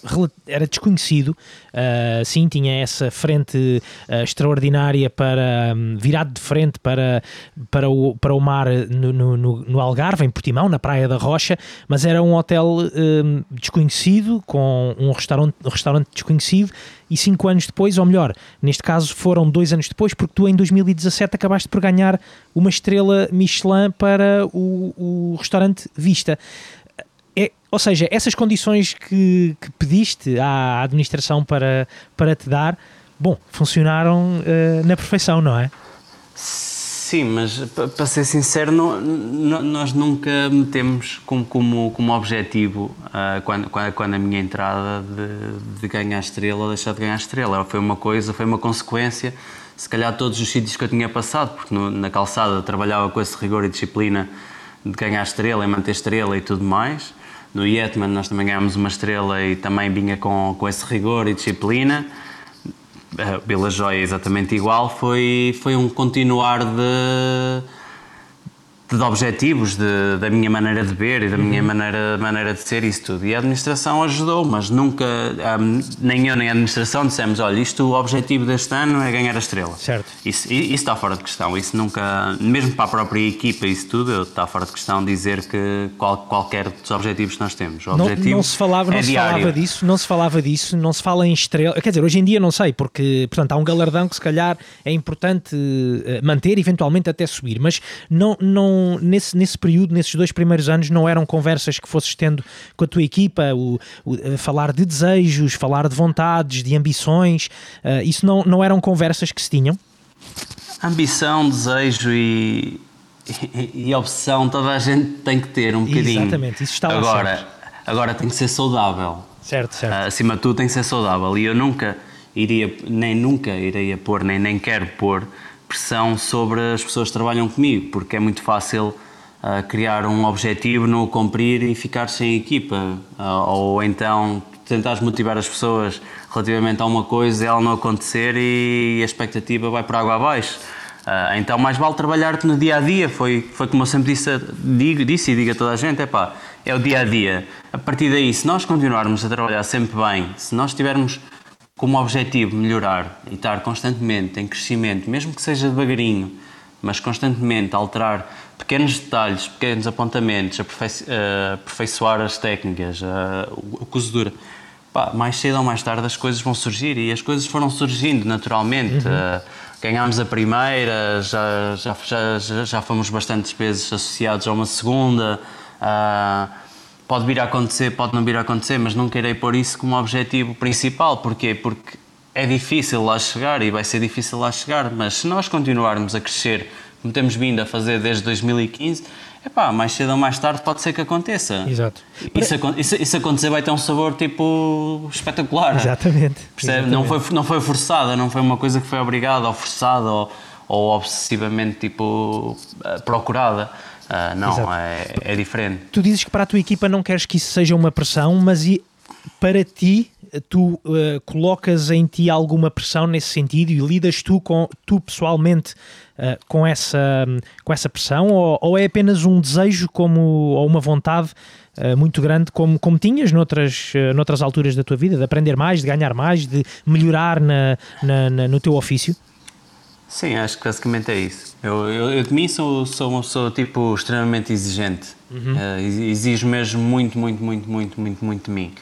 era desconhecido, uh, sim, tinha essa frente uh, extraordinária para, um, virado de frente para, para, o, para o mar no, no, no, Algarve, em Portimão, na Praia da Rocha, mas era um hotel um, desconhecido, com um restaurante, um restaurante desconhecido, e cinco anos depois, ou melhor, neste caso foram dois anos depois, porque tu em 2017 acabaste por ganhar uma estrela Michelin para o, o restaurante Vista. É, ou seja, essas condições que, que, pediste à administração para, para te dar, bom, funcionaram uh, na perfeição, não é? Sim, mas para ser sincero, não, não, nós nunca metemos como, como, como objetivo, uh, quando, quando a minha entrada, de, de ganhar estrela ou deixar de ganhar estrela. Foi uma coisa, foi uma consequência. Se calhar todos os sítios que eu tinha passado, porque no, na calçada trabalhava com esse rigor e disciplina de ganhar estrela e manter estrela e tudo mais. No Yetman nós também ganhámos uma estrela e também vinha com, com esse rigor e disciplina pela Joia exatamente igual, foi, foi um continuar de de objetivos, de, da minha maneira de ver e da minha uhum. maneira, maneira de ser isso tudo. E a administração ajudou, mas nunca, um, nem eu nem a administração dissemos, olha, isto o objetivo deste ano é ganhar a estrela. Certo. Isso, isso está fora de questão, isso nunca, mesmo para a própria equipa isso tudo, está fora de questão dizer que qual, qualquer dos objetivos que nós temos. Não, não se falava, é não se falava disso, não se falava disso, não se fala em estrela, quer dizer, hoje em dia não sei, porque, portanto, há um galardão que se calhar é importante eh, manter, eventualmente até subir, mas não, não nesse, nesse período, nesses dois primeiros anos, não eram conversas que fosses tendo com a tua equipa, o, o eh, falar de desejos, falar de vontades, de ambições, uh, isso não, não eram conversas que se tinham? Ambição, desejo e, e, e obsessão, toda a gente tem que ter um bocadinho. Exatamente, isso está lá agora, agora tem que ser saudável. Certo, certo. Uh, acima de tudo tem que ser saudável e eu nunca iria, nem nunca iria pôr, nem, nem quero pôr pressão sobre as pessoas que trabalham comigo, porque é muito fácil uh, criar um objetivo, não o cumprir e ficar sem equipa. Uh, ou então tentares motivar as pessoas relativamente a uma coisa ela não acontecer e a expectativa vai para água abaixo. Uh, então mais vale trabalhar-te no dia a dia, foi, foi como eu sempre disse, digo, disse e digo a toda a gente, é pá, é o dia a dia. A partir daí, se nós continuarmos a trabalhar sempre bem, se nós tivermos como objetivo melhorar e estar constantemente em crescimento, mesmo que seja devagarinho, mas constantemente alterar pequenos detalhes, pequenos apontamentos, aperfeiçoar as técnicas, a, a cozedura, pá, mais cedo ou mais tarde as coisas vão surgir e as coisas foram surgindo naturalmente. Uhum. ganhámos a primeira, já, já, já, já fomos bastantes vezes associados a uma segunda. Uh, pode vir a acontecer, pode não vir a acontecer, mas não queirei pôr isso como objetivo principal. Porquê? Porque é difícil lá chegar e vai ser difícil lá chegar, mas se nós continuarmos a crescer como temos vindo a fazer desde 2015, epá, mais cedo ou mais tarde pode ser que aconteça. Exato. Isso, isso, isso acontecer vai ter um sabor tipo espetacular. Exatamente. Exatamente. Não, foi, não foi forçada, não foi uma coisa que foi obrigada ou forçada ou, ou obsessivamente tipo procurada. Uh, não, é, é, diferente. Tu dizes que para a tua equipa não queres que isso seja uma pressão, mas e para ti, tu uh, colocas em ti alguma pressão nesse sentido e lidas tu, com, tu pessoalmente uh, com, essa, com essa pressão ou, ou, é apenas um desejo como, ou uma vontade muito grande como, como tinhas noutras, noutras alturas da tua vida, de aprender mais, de ganhar mais, de melhorar na, na, na no teu ofício? Sim, acho que basicamente é isso. Eu, eu, eu de mim sou, sou uma pessoa tipo extremamente exigente. Uhum. Uh, exijo mesmo muito, muito, muito, muito, muito, muito de mim.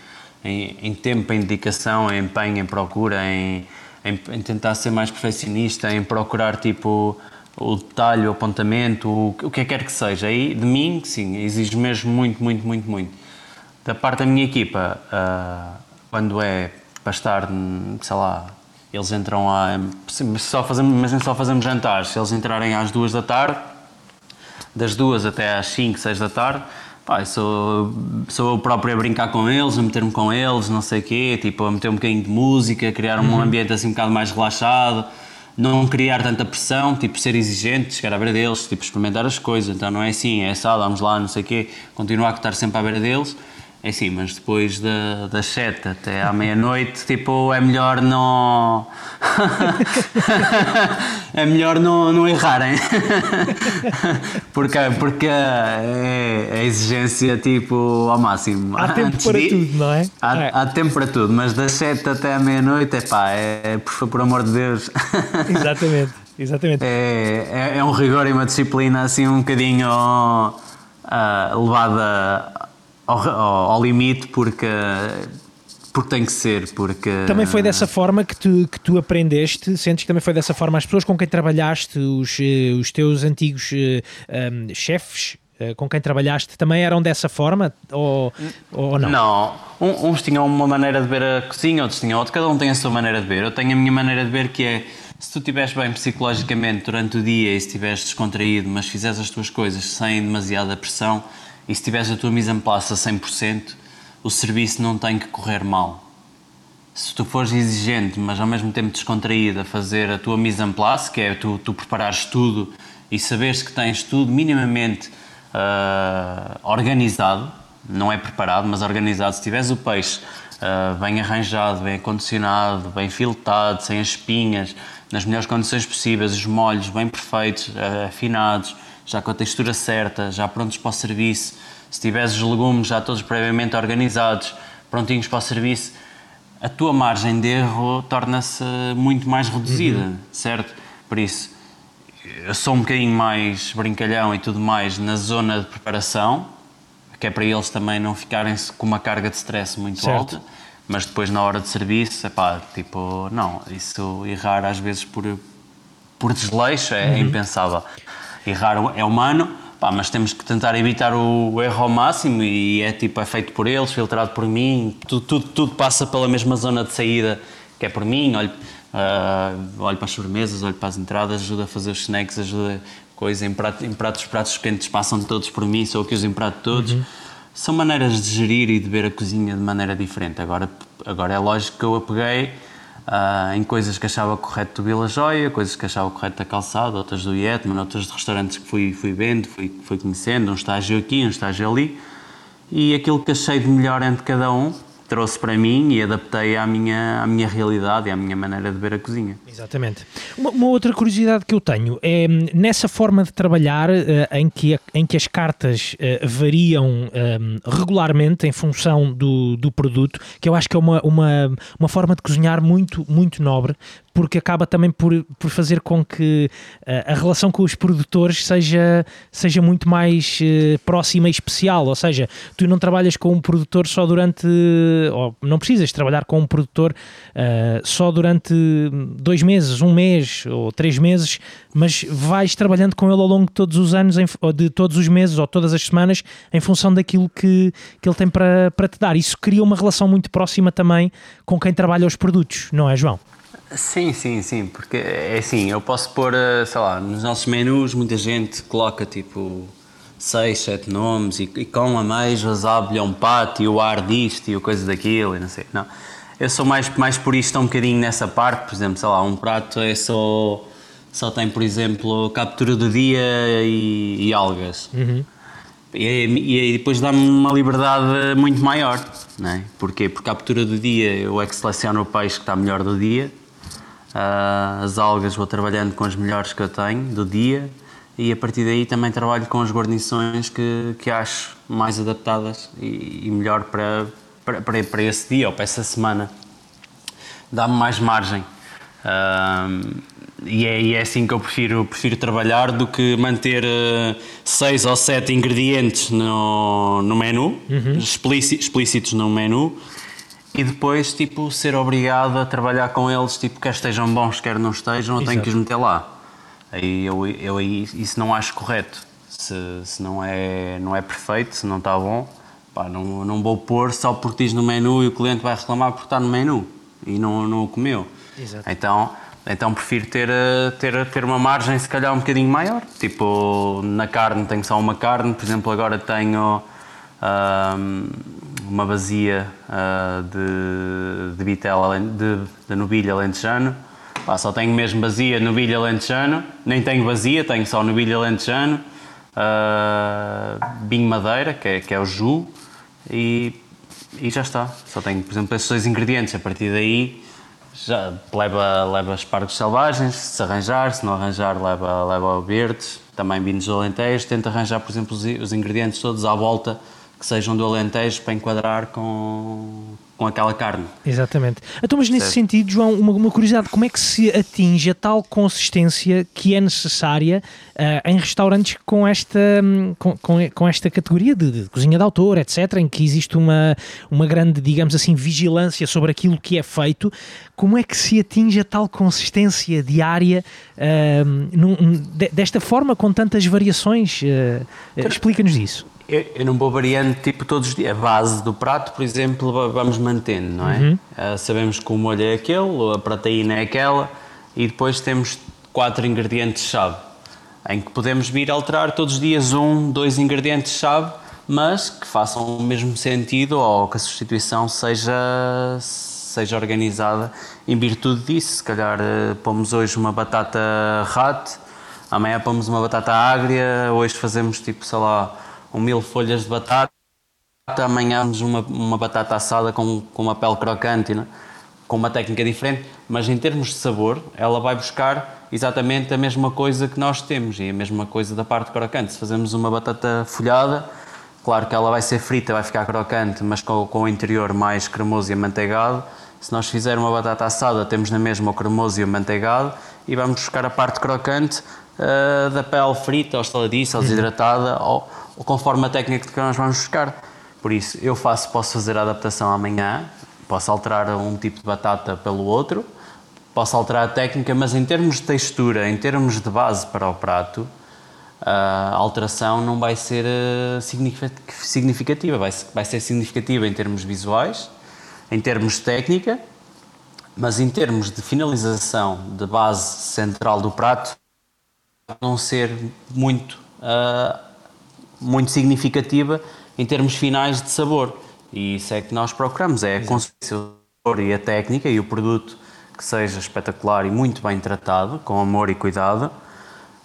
em, em tempo, em dedicação, em empenho, em procura, em, em, em, tentar ser mais perfeccionista, em procurar tipo o detalhe, o apontamento, o, o que é que quer que seja. Aí, de mim, sim, exige mesmo muito, muito, muito, muito. Da parte da minha equipa, uh, quando é para estar, sei lá, eles entram a. Só fazemos, mas só fazemos jantares. Se eles entrarem às duas da tarde, das duas até às 5, 6 da tarde, pá, sou, sou eu próprio a brincar com eles, a meter-me com eles, não sei o quê, tipo, a meter um bocadinho de música, criar um uhum. ambiente assim um bocado mais relaxado, não criar tanta pressão, tipo, ser exigente, chegar à beira deles, tipo, experimentar as coisas. Então não é assim, é só, vamos lá, não sei o quê, continuar a estar sempre à beira deles é sim, mas depois da, das sete até à meia-noite, tipo, é melhor não. é melhor não, não errarem. porque porque é, é, exigência, tipo, ao máximo. Há tempo Antes para de, tudo, não é? Há, é? há, tempo para tudo, mas das sete até à meia-noite, é pá, é, por, por amor de Deus. Exatamente, exatamente. É, é, é, um rigor e uma disciplina assim um bocadinho uh, levada ao, ao, ao limite porque porque tem que ser, porque... Também foi dessa forma que tu, que tu aprendeste, sentes que também foi dessa forma? As pessoas com quem trabalhaste, os, eh, os teus antigos um, eh, chefes eh, com quem trabalhaste também eram dessa forma? Ou, ou não? Não, uns tinham uma maneira de ver a cozinha, outros tinham outra, cada um tem a sua maneira de ver. Eu tenho a minha maneira de ver que é, se tu estiveres bem psicologicamente durante o dia e se estiveres descontraído, mas fizeres as tuas coisas sem demasiada pressão, e se tiveres a tua mise en place a 100%, o serviço não tem que correr mal. Se tu fores exigente, mas ao mesmo tempo descontraído a fazer a tua mise en place, que é tu, tu preparares tudo e saberes que tens tudo minimamente uh, organizado, não é preparado, mas organizado. Se tiveres o peixe uh, bem arranjado, bem acondicionado, bem filtrado, sem as espinhas, nas melhores condições possíveis, os molhos bem perfeitos, uh, afinados, já com a textura certa, já prontos para o serviço. Se tiveres os legumes já todos previamente organizados, prontinhos para o serviço, a tua margem de erro torna-se muito mais reduzida, uhum. certo? Por isso, eu sou um bocadinho mais brincalhão e tudo mais na zona de preparação, que é para eles também não ficarem com uma carga de stress muito certo. alta, mas depois na hora de serviço, é pá, tipo, não, isso errar às vezes por, por desleixo é uhum. impensável errar é humano, pá, mas temos que tentar evitar o, erro ao máximo e é tipo, é feito por eles, filtrado por mim, tudo, tudo, tudo passa pela mesma zona de saída que é por mim, olho, uh, olho para as sobremesas, olho para as entradas, ajuda a fazer os snacks, ajuda coisa, em, prato, em pratos, pratos quentes passam todos por mim, sou eu que os emprato todos. Uhum. São maneiras de gerir e de ver a cozinha de maneira diferente. Agora, agora é lógico que eu apeguei Uh, em coisas que achava correto do Vila Joia, coisas que achava correto da calçada, outras do Yetman, outras de restaurantes que fui, fui vendo, fui, fui conhecendo, um estágio aqui, um estágio ali, e aquilo que achei de melhor entre cada um, trouxe para mim e adaptei à minha, à minha realidade e à minha maneira de ver a cozinha. Exatamente. Uma, uma outra curiosidade que eu tenho é nessa forma de trabalhar uh, em, que, em que as cartas uh, variam um, regularmente em função do, do produto, que eu acho que é uma, uma, uma forma de cozinhar muito, muito nobre, porque acaba também por, por fazer com que uh, a relação com os produtores seja, seja muito mais uh, próxima e especial. Ou seja, tu não trabalhas com um produtor só durante. ou não precisas trabalhar com um produtor uh, só durante dois meses, um mês ou três meses, mas vais trabalhando com ele ao longo de todos os anos, em, ou de todos os meses ou todas as semanas, em função daquilo que, que ele tem para, para te dar. Isso cria uma relação muito próxima também com quem trabalha os produtos, não é, João? Sim, sim, sim, porque é assim, eu posso pôr, eh, sei lá, nos nossos menus muita gente coloca tipo seis, sete nomes e, e com ameijoas, abelha, um pato e o ar disto e o coisa daquilo e não sei, não. Eu sou mais, mais purista um bocadinho nessa parte, por exemplo, sei lá, um prato é só, só tem, por exemplo, captura do dia e, e algas. Uhum. E, e, depois dá-me uma liberdade muito maior, não é? Porquê? Porque a captura do dia eu é que seleciono o peixe que está melhor do dia as algas vou trabalhando com as melhores que eu tenho do dia e a partir daí também trabalho com as guarnições que, que acho mais adaptadas e, e melhor para, para, para, esse dia ou para essa semana. Dá-me mais margem. Uh, e, é, e é assim que eu prefiro, prefiro trabalhar do que manter uh, seis ou sete ingredientes no, no menu, uhum. explícitos no menu, e depois, tipo, ser obrigado a trabalhar com eles, tipo, quer estejam bons, quer não estejam, eu tenho que os meter lá. Aí eu, eu aí isso não acho correto. Se, se não, é, não é perfeito, se não está bom, pá, não, não vou pôr só porque diz no menu e o cliente vai reclamar porque está no menu e não, não o comeu. Exato. Então, então prefiro ter, eh, ter, ter uma margem se calhar um bocadinho maior. Tipo, na carne tenho só uma carne, por exemplo, agora tenho uma vazia uh, de, de vitela, de, de novilha alentejano. Pá, só tenho mesmo vazia novilha alentejano, nem tenho vazia, tenho só novilha alentejano. Uh, vinho madeira, que é, que é o ju, e, e já está. Só tenho, por exemplo, esses dois ingredientes. A partir daí já leva, leva espargos selvagens, se arranjar, se não arranjar, leva, leva verdes, também vinhos do Alentejo. Tenta arranjar, por exemplo, os, os ingredientes todos à volta que sejam do Alentejo para enquadrar com, com aquela carne. Exatamente. Então, mas nesse certo. sentido, João, uma, uma, curiosidade, como é que se atinge a tal consistência que é necessária uh, em restaurantes com esta, com, com, com esta categoria de, de, cozinha de autor, etc., em que existe uma, uma grande, digamos assim, vigilância sobre aquilo que é feito, como é que se atinge a tal consistência diária uh, num, desta forma, com tantas variações? Uh, Explica-nos isso. Eu, eu não vou variando tipo todos os dias. A base do prato, por exemplo, vamos mantendo, não é? Uhum. Uh, sabemos que o molho é aquele, a proteína é aquela e depois temos quatro ingredientes-chave em que podemos vir alterar todos os dias um, dois ingredientes-chave, mas que façam o mesmo sentido ou que a substituição seja, seja organizada em virtude disso. Se calhar uh, pomos hoje uma batata rat, amanhã pomos uma batata agria, hoje fazemos tipo, sei lá um mil folhas de batata, amanhã uma, uma batata assada com, com uma pele crocante, né? com uma técnica diferente, mas em termos de sabor, ela vai buscar exatamente a mesma coisa que nós temos e a mesma coisa da parte crocante. Se fazemos uma batata folhada, claro que ela vai ser frita, vai ficar crocante, mas com, com o interior mais cremoso e amanteigado. Se nós fizermos uma batata assada, temos na mesma o cremoso e o amanteigado e vamos buscar a parte crocante uh, da pele frita ou estaladiça ou desidratada ou, ou conforme a técnica que nós vamos buscar. Por isso, eu faço, posso fazer a adaptação amanhã, posso alterar um tipo de batata pelo outro, posso alterar a técnica, mas em termos de textura, em termos de base para o prato, a alteração não vai ser eh, significativa, vai ser, significativa em termos visuais, em termos de técnica, mas em termos de finalização de base central do prato, não ser muito uh, muito significativa em termos finais de sabor. E isso é que nós procuramos, é a consistência e a técnica e o produto que seja espetacular e muito bem tratado, com amor e cuidado,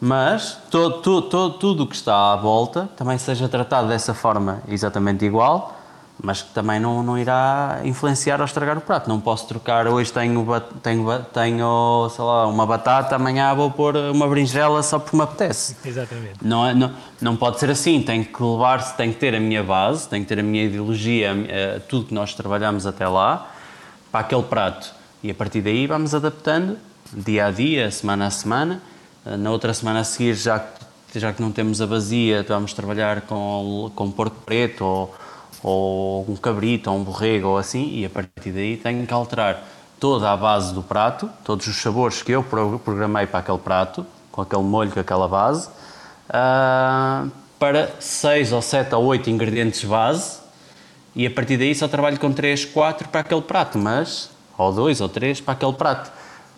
mas todo, todo, todo, tudo o que está à volta também seja tratado dessa forma exatamente igual mas que também não, não irá influenciar ou estragar o prato. Não posso trocar, hoje tenho, tenho, tenho sei lá, uma batata, amanhã vou pôr uma berinjela só porque me apetece. Exatamente. Não, é, não, não pode ser assim, tem que levar-se, tem que ter a minha base, tem que ter a minha ideologia, eh, tudo que nós trabalhamos até lá, para aquele prato. E a partir daí vamos adaptando, dia a dia, semana a semana. Eh, na outra semana a seguir, já, já que não temos a vazia, vamos trabalhar com, com porco preto ou ou um cabrito, ou um borrego, ou assim, e a partir daí tenho que alterar toda a base do prato, todos os sabores que eu programei para aquele prato, com aquele molho, com aquela base, uh, para 6 ou 7 ou 8 ingredientes base, e a partir daí só trabalho com 3, 4 para aquele prato, mas, ou 2 ou 3 para aquele prato.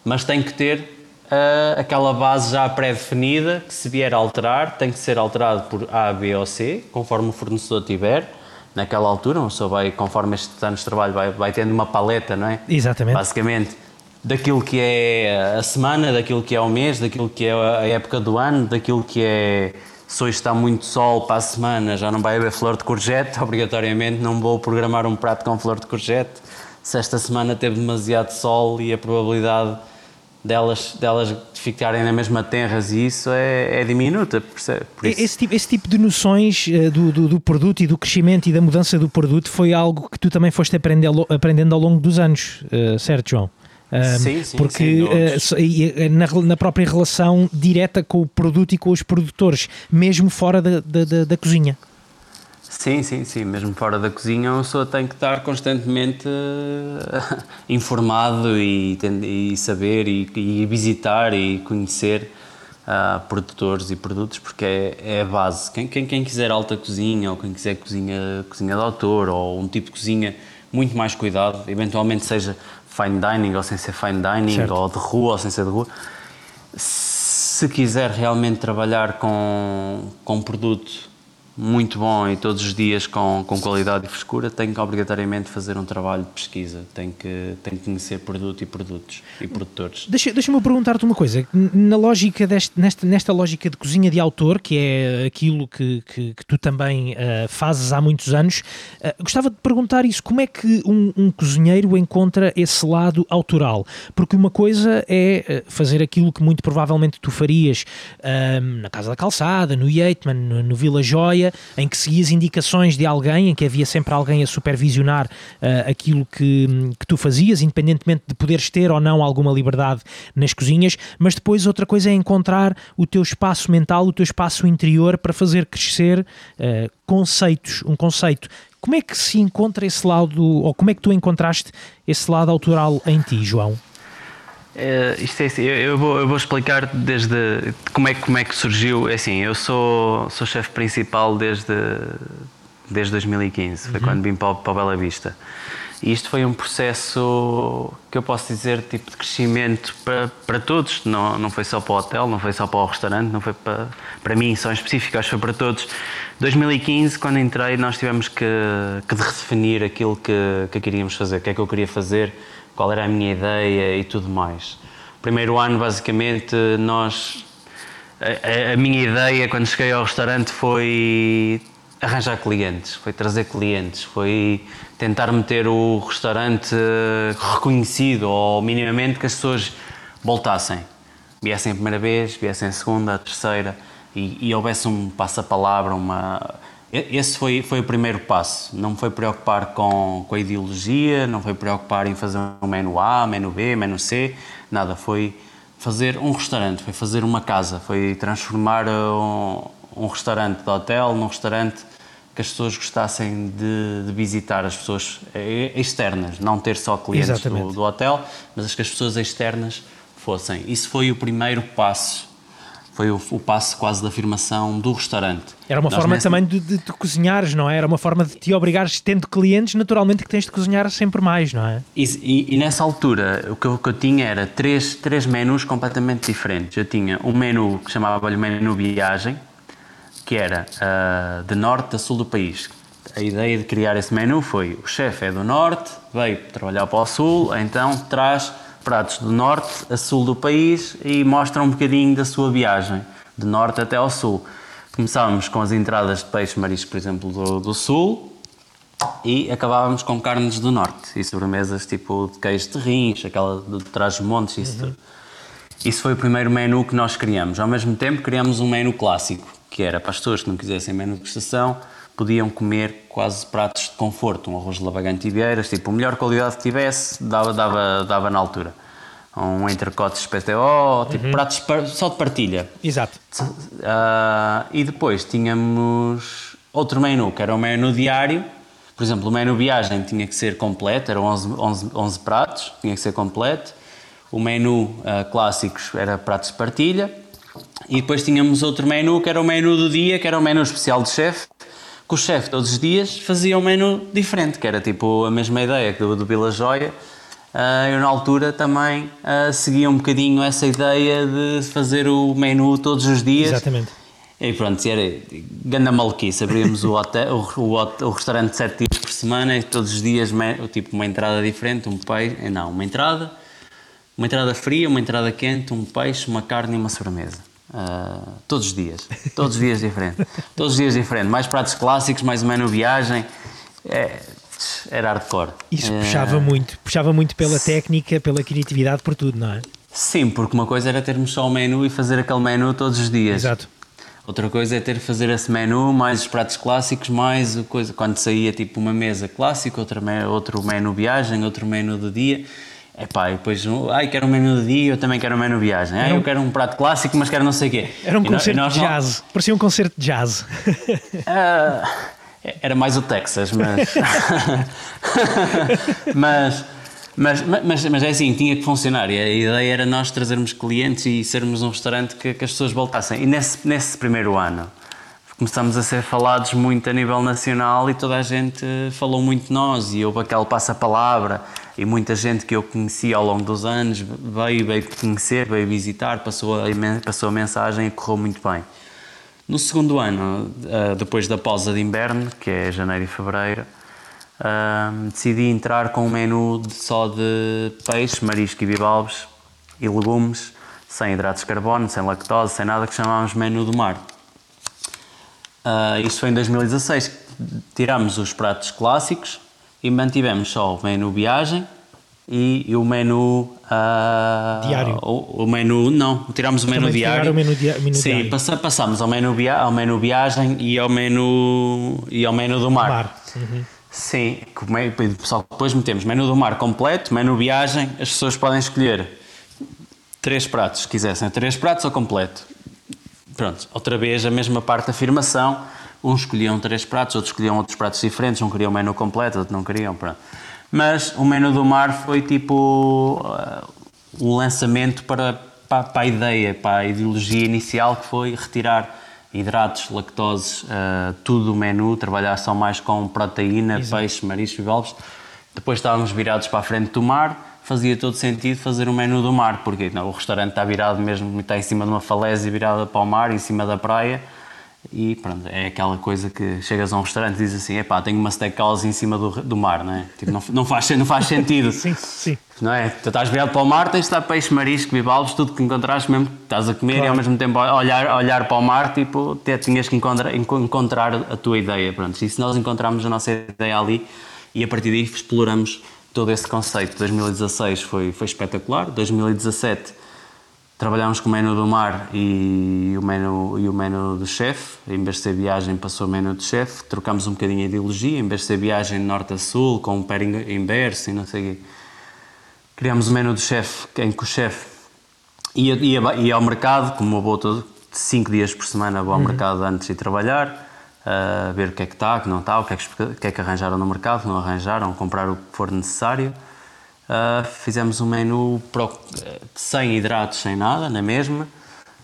Mas tem que ter uh, aquela base já pré-definida, que se vier a alterar, tem que ser alterado por A, B ou C, conforme o fornecedor tiver naquela altura, uma pessoa vai, conforme estes anos de trabalho, vai, vai tendo uma paleta, não é? Exatamente. Basicamente, daquilo que é a semana, daquilo que é o mês, daquilo que é a época do ano, daquilo que é. Se hoje está muito sol para a semana, já não vai haver flor de courgette, obrigatoriamente não vou programar um prato com flor de courgette. Se esta semana teve demasiado sol e a probabilidade delas, delas ficarem na mesma terras e isso é, é diminuta. Esse, tipo, esse tipo de noções uh, do, do, do, produto e do crescimento e da mudança do produto foi algo que tu também foste aprendendo, aprendendo ao longo dos anos, uh, certo, João? Um, sim, sim, porque uh, na, na, própria relação direta com o produto e com os produtores, mesmo fora da, da, da, da cozinha. Sim, sim, sim. Mesmo fora da cozinha, uma pessoa tem que estar constantemente uh, informado e, e saber e, e, visitar e conhecer uh, produtores e produtos, porque é, é a base. Quem, quem, quem, quiser alta cozinha ou quem quiser cozinha, cozinha de autor ou um tipo de cozinha muito mais cuidado, eventualmente seja fine dining ou sem ser fine dining, certo. ou de rua ou sem ser de rua. Se quiser realmente trabalhar com, com um produto muito bom e todos os dias com, com qualidade e frescura, tem que obrigatoriamente fazer um trabalho de pesquisa, tem que, tem que conhecer produto e produtos e produtores. Deixa-me deixa perguntar-te uma coisa, na lógica deste, nesta, nesta lógica de cozinha de autor, que é aquilo que, que, que tu também uh, fazes há muitos anos, uh, gostava de perguntar isso, como é que um, um, cozinheiro encontra esse lado autoral? Porque uma coisa é eh, fazer aquilo que muito provavelmente tu farias uh, na Casa da Calçada, no Yeatman, no, no Vila Joia, em que seguias indicações de alguém, em que havia sempre alguém a supervisionar uh, aquilo que, que tu fazias, independentemente de poderes ter ou não alguma liberdade nas cozinhas, mas depois outra coisa é encontrar o teu espaço mental, o teu espaço interior para fazer crescer uh, conceitos, um conceito como é que se encontra esse lado, ou como é que tu encontraste esse lado autoral em ti, João? É, isto é assim, eu, eu, vou, eu vou explicar desde como é, como é que surgiu. É assim, eu sou, sou chefe principal desde, desde 2015, foi uhum. quando vim para, para Bela Vista. E isto foi um processo que eu posso dizer tipo de crescimento para, para todos, não, não foi só para o hotel, não foi só para o restaurante, não foi para, para mim só em específico, acho que foi para todos. 2015, quando entrei, nós tivemos que, que definir aquilo que, que queríamos fazer, o que é que eu queria fazer qual era a minha ideia e tudo mais. Primeiro ano, basicamente, nós. A, a, minha ideia quando cheguei ao restaurante foi arranjar clientes, foi trazer clientes, foi tentar meter o restaurante reconhecido ou minimamente que as pessoas voltassem. Viessem a primeira vez, viessem a segunda, a terceira e, e houvesse um passa-palavra, uma esse foi, foi o primeiro passo. Não foi preocupar com, com a ideologia, não foi preocupar em fazer um menu A, menu B, menu C, nada. Foi fazer um restaurante, foi fazer uma casa, foi transformar um, um restaurante de hotel num restaurante que as pessoas gostassem de, de, visitar, as pessoas externas, não ter só clientes do, do, hotel, mas que as pessoas externas fossem. Isso foi o primeiro passo foi o, o passo quase da afirmação do restaurante. Era uma Nós forma nessa... também de, de, de, cozinhares, não é? Era uma forma de te obrigares, tendo clientes, naturalmente que tens de cozinhar sempre mais, não é? E, e, e nessa altura, o que, eu, que eu tinha era três, três menus completamente diferentes. Eu tinha um menu que chamava-lhe menu viagem, que era uh, de norte a sul do país. A ideia de criar esse menu foi, o chefe é do norte, veio trabalhar para o sul, então traz pratos do norte a sul do país e mostra um bocadinho da sua viagem, de norte até ao sul. Começávamos com as entradas de peixe marisco, por exemplo, do, do sul e acabávamos com carnes do norte e sobremesas tipo de queijo de rins, aquela de trás-montes, isso uhum. Isso foi o primeiro menu que nós criamos. Ao mesmo tempo, criamos um menu clássico, que era para as pessoas que não quisessem menu de estação, podiam comer quase pratos de conforto, um arroz de lavagante e vieiras, tipo, a melhor qualidade que tivesse, dava, dava, dava na altura. Um entrecote PTO, tipo, uhum. pratos só de partilha. Exato. Uh, e depois tínhamos outro menu, que era o menu diário. Por exemplo, o menu viagem tinha que ser completo, eram 11, 11, 11 pratos, tinha que ser completo. O menu uh, clássicos era pratos de partilha. E depois tínhamos outro menu, que era o menu do dia, que era o menu especial de chefe, que o chefe todos os dias fazia um menu diferente, que era tipo a mesma ideia que do, do Vila Joia. Uh, eu na altura também uh, seguia um bocadinho essa ideia de fazer o menu todos os dias. Exatamente. E pronto, era ganda maluquice. Abríamos o, hotel, o, o, o, restaurante sete dias por semana e todos os dias tipo uma entrada diferente, um peixe, eh, não, uma entrada, uma entrada fria, uma entrada quente, um peixe, uma carne e uma sobremesa. Uh, todos os dias, todos os dias diferente, todos os dias diferente, mais pratos clássicos, mais uma viagem, é, era hardcore. Isso puxava uh, muito, puxava muito pela técnica, pela criatividade, por tudo, não é? Sim, porque uma coisa era termos só o menu e fazer aquele menu todos os dias. Exato. Outra coisa é ter que fazer esse menu, mais os pratos clássicos, mais coisa. Quando saía tipo uma mesa clássica, outro menu viagem, outro menu do dia é pá, e depois, ai, quero um menu de dia, eu também quero um menu de viagem. Ai, um... eu quero um prato clássico, mas quero não sei o quê. Era um e concerto de jazz, não... parecia um concerto de jazz. Uh, Era mais o Texas, mas. mas, mas, mas, mas é assim, tinha que funcionar. E a ideia era nós trazermos clientes e sermos um restaurante que, que as pessoas voltassem. E nesse, nesse primeiro ano começamos a ser falados muito a nível nacional e toda a gente falou muito de nós e houve aquele passa-palavra e muita gente que eu conhecia ao longo dos anos veio, veio conhecer, veio visitar, passou a, passou a mensagem e correu muito bem. No segundo ano, eh, depois da pausa de inverno, que é janeiro e fevereiro, eh, decidi entrar com um menu só de peixe, marisco e bivalves e legumes, sem hidratos de carbono, sem lactose, sem nada, que chamámos menu do mar. Uh, isto foi em 2016. Tiramos os pratos clássicos e mantivemos só o menu viagem e, e o menu uh, diário. O, o, menu não, tiramos o menu Também diário. O menu, dia, menu Sim, diário. Passa, passamos ao menu, via, ao menu viagem e ao menu e ao menu do mar. mar. Uhum. Sim, só depois metemos menu do mar completo, menu viagem, as pessoas podem escolher três pratos, se quisessem, três pratos ou completo. Pronto, outra vez a mesma parte da afirmação. Uns escolhiam três pratos, outros escolhiam outros pratos diferentes, um queria o menu completo, outro não queriam, pronto. Mas o menu do mar foi tipo uh, um lançamento para, para, para, a ideia, para a ideologia inicial que foi retirar hidratos, lactoses, uh, tudo do menu, trabalhar só mais com proteína, Exato. peixe, marisco e valves. Depois estávamos virados para a frente do mar fazia todo sentido fazer um menu do mar, porque não, o restaurante está virado mesmo, está em cima de uma falésia virada para o mar, em cima da praia, e pronto, é aquela coisa que chegas a um restaurante e dizes assim, epá, tenho uma steakhouse em cima do, do mar, não é? Tipo, não, não, faz, não faz sentido. sim, sim. Não é? Tu estás virado para o mar, tens de estar peixe, marisco, bivalves, tudo que encontrares mesmo estás a comer claro. e ao mesmo tempo olhar, olhar para o mar, tipo, te, tinhas que encontrar, encontrar a tua ideia, pronto. E se nós encontrarmos a nossa ideia ali e a partir daí exploramos todo esse conceito. 2016 foi, foi espetacular. 2017 trabalhámos com o menu do mar e o menu, e o menu do chefe. Em vez de ser viagem, passou o menu do chefe. Trocámos um bocadinho a ideologia. Em vez de ser viagem norte a sul, com um pairing inverso e não sei o quê. Criámos o menu do chefe, em que o chefe ia, ia, ia ao mercado, como eu vou todo, cinco dias por semana vou ao uhum. mercado antes de trabalhar ver o que é que está, o que não está, o que é que, o que, é que arranjaram no mercado, não arranjaram, comprar o que for necessário. Uh, fizemos um menu pro, sem hidratos, sem nada, na mesma.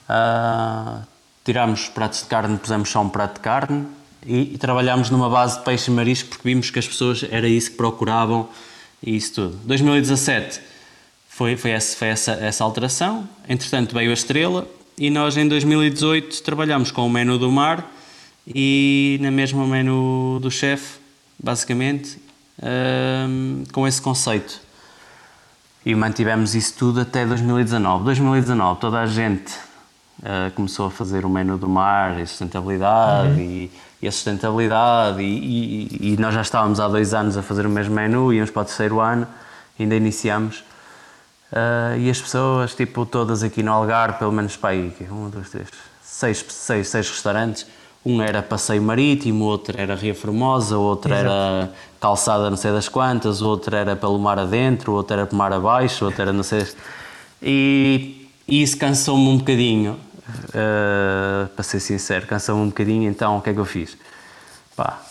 Uh, tirámos os pratos de carne, pusemos só um prato de carne e, e trabalhámos numa base de peixe e marisco porque vimos que as pessoas era isso que procuravam e isso tudo. 2017 foi, foi, essa, foi essa, essa alteração. Entretanto, veio a estrela e nós em 2018 trabalhámos com o menu do mar e na mesma menu do chefe, basicamente, um, com esse conceito. E mantivemos isso tudo até 2019. 2019, toda a gente uh, começou a fazer o menu do mar e sustentabilidade uhum. e, e, a sustentabilidade e, e, e, nós já estávamos há dois anos a fazer o mesmo menu, íamos para o terceiro ano, ainda iniciamos. Uh, e as pessoas, tipo, todas aqui no Algarve, pelo menos para aí, um, dois, três, seis, seis, seis restaurantes, um era passeio marítimo, outro era Ria Formosa, outro Exato. era calçada não sei das quantas, outro era pelo mar adentro, outro era pelo mar abaixo, outro era não sei. E, e isso cansou-me um bocadinho, uh, para ser sincero, cansou-me um bocadinho, então o que é que eu fiz? Pá,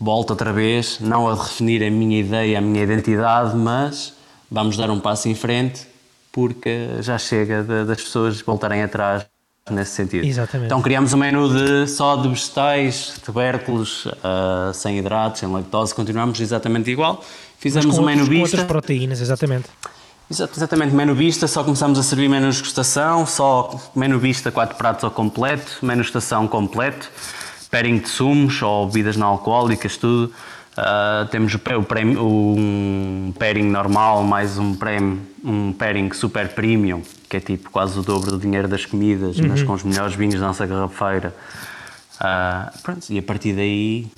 volto outra vez, não a definir a minha ideia, a minha identidade, mas vamos dar um passo em frente porque já chega de, das pessoas voltarem atrás nesse sentido. Exatamente. Então criamos um menu de, só de vegetais, tubérculos, uh, sem hidratos, sem lactose, continuamos exatamente igual. Fizemos um menu outros, vista. outras proteínas, exatamente. Exatamente, menu vista, só começamos a servir menu de estação, só menu vista, quatro pratos ao completo, menu estação completo, pairing de sumos ou bebidas não alcoólicas, tudo. Uh, temos o, o, um pairing normal, mais um, prêmio, um pairing super premium, que é tipo quase o dobro do dinheiro das comidas, uhum. mas com os melhores vinhos da nossa garrafeira. Uh, pronto, e a partir daí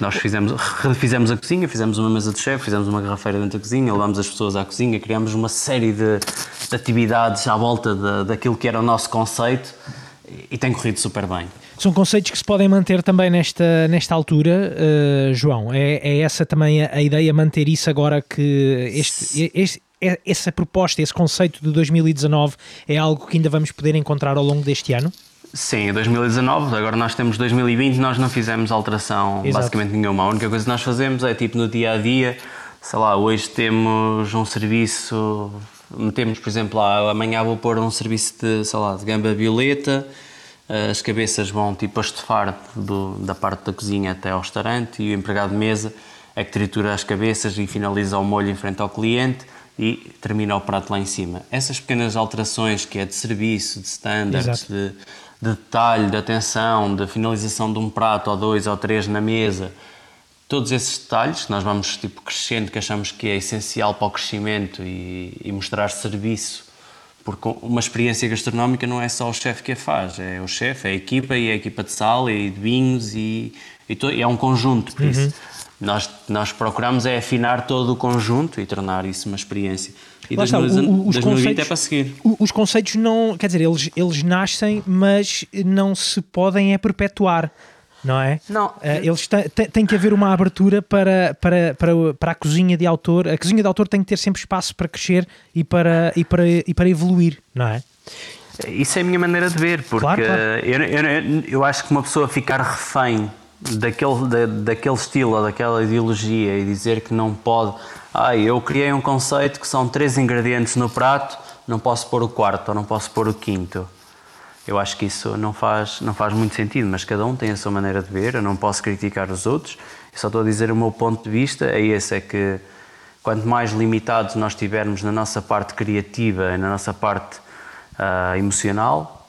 nós fizemos, refizemos a cozinha, fizemos uma mesa de chefe, fizemos uma garrafeira dentro da cozinha, levámos as pessoas à cozinha, criámos uma série de, de atividades à volta de, daquilo que era o nosso conceito e tem corrido super bem. São conceitos que se podem manter também nesta, nesta altura, uh, João. É, é, essa também a, a, ideia, manter isso agora que este, este, é, essa proposta, esse conceito de 2019 é algo que ainda vamos poder encontrar ao longo deste ano? Sim, 2019, agora nós temos 2020, nós não fizemos alteração Exato. basicamente nenhuma. A única coisa que nós fazemos é tipo no dia a dia, sei lá, hoje temos um serviço, metemos, por exemplo, lá, amanhã vou pôr um serviço de, sei lá, de gamba violeta, as cabeças vão tipo a estofar do, da parte da cozinha até ao restaurante e o empregado de mesa é que tritura as cabeças e finaliza o molho em frente ao cliente e termina o prato lá em cima. Essas pequenas alterações que é de serviço, de standards, de, de detalhe, de atenção, de finalização de um prato ou dois ou três na mesa, todos esses detalhes que nós vamos tipo crescendo, que achamos que é essencial para o crescimento e, e mostrar serviço, porque uma experiência gastronómica não é só o chefe que a faz, é o chefe, é a equipa e a equipa de sal e de vinhos e, e to- é um conjunto, por isso nós, nós procuramos é afinar todo o conjunto e tornar isso uma experiência. E Lá está, 2019 o- o- os 2020 é conceitos- para seguir. Os conceitos não. Quer dizer, eles, eles nascem, mas não se podem é perpetuar. Não é? Não. Eh, eles tem que haver uma abertura para, para, para, para a cozinha de autor. A cozinha de autor tem que ter sempre espaço para crescer e para, e para, e para evoluir, não é? Isso é a minha maneira de ver, porque Claro, claro. Eu, eu, eu acho que uma pessoa ficar refém daquele, da, daquele estilo ou daquela ideologia e dizer que não pode. Ah, eu criei um conceito que são três ingredientes no prato, não posso pôr o quarto ou não posso pôr o quinto. Eu acho que isso não faz, não faz muito sentido, mas cada um tem a sua maneira de ver, eu não posso criticar os outros, eu só estou a dizer o meu ponto de vista, é esse, é que quanto mais limitados nós estivermos na nossa parte criativa e na nossa parte ah, emocional,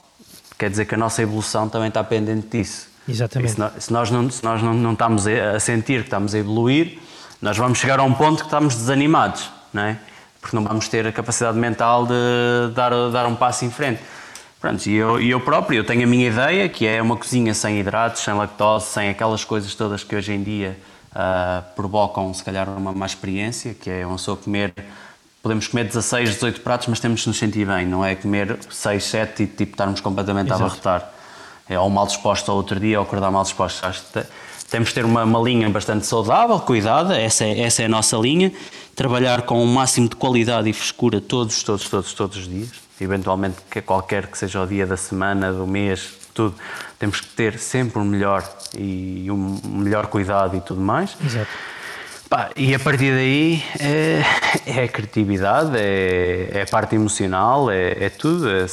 quer dizer que a nossa evolução também está pendente disso. Exatamente. Se, nós, se nós não, se nós não, não estamos a a sentir que estamos a evoluir, nós vamos chegar a um ponto que estamos desanimados, não é? Porque não vamos ter a capacidade mental de dar, dar um passo em frente. Pronto, e eu, eu próprio, eu tenho a minha ideia, que é uma cozinha sem hidratos, sem lactose, sem aquelas coisas todas que hoje em dia ah, provocam, se calhar, uma má experiência, que é uma pessoa comer... Podemos comer 16, 18 pratos, mas temos de nos sentir bem, não é comer 6, 7 e tipo, estarmos completamente a Exato. abarrotar é ou mal disposto ao outro dia ou acordar mal disposto. Acho que te- temos de ter uma, uma linha bastante saudável, cuidada, essa é, essa é a nossa linha. Trabalhar com o máximo de qualidade e frescura todos, todos, todos, todos os dias. Eventualmente, que qualquer que seja o dia da semana, do mês, tudo. Temos que ter sempre o melhor e um melhor cuidado e tudo mais. Exato. Pá, e a partir daí é, é a criatividade, é, é a parte emocional, é, é tudo. É,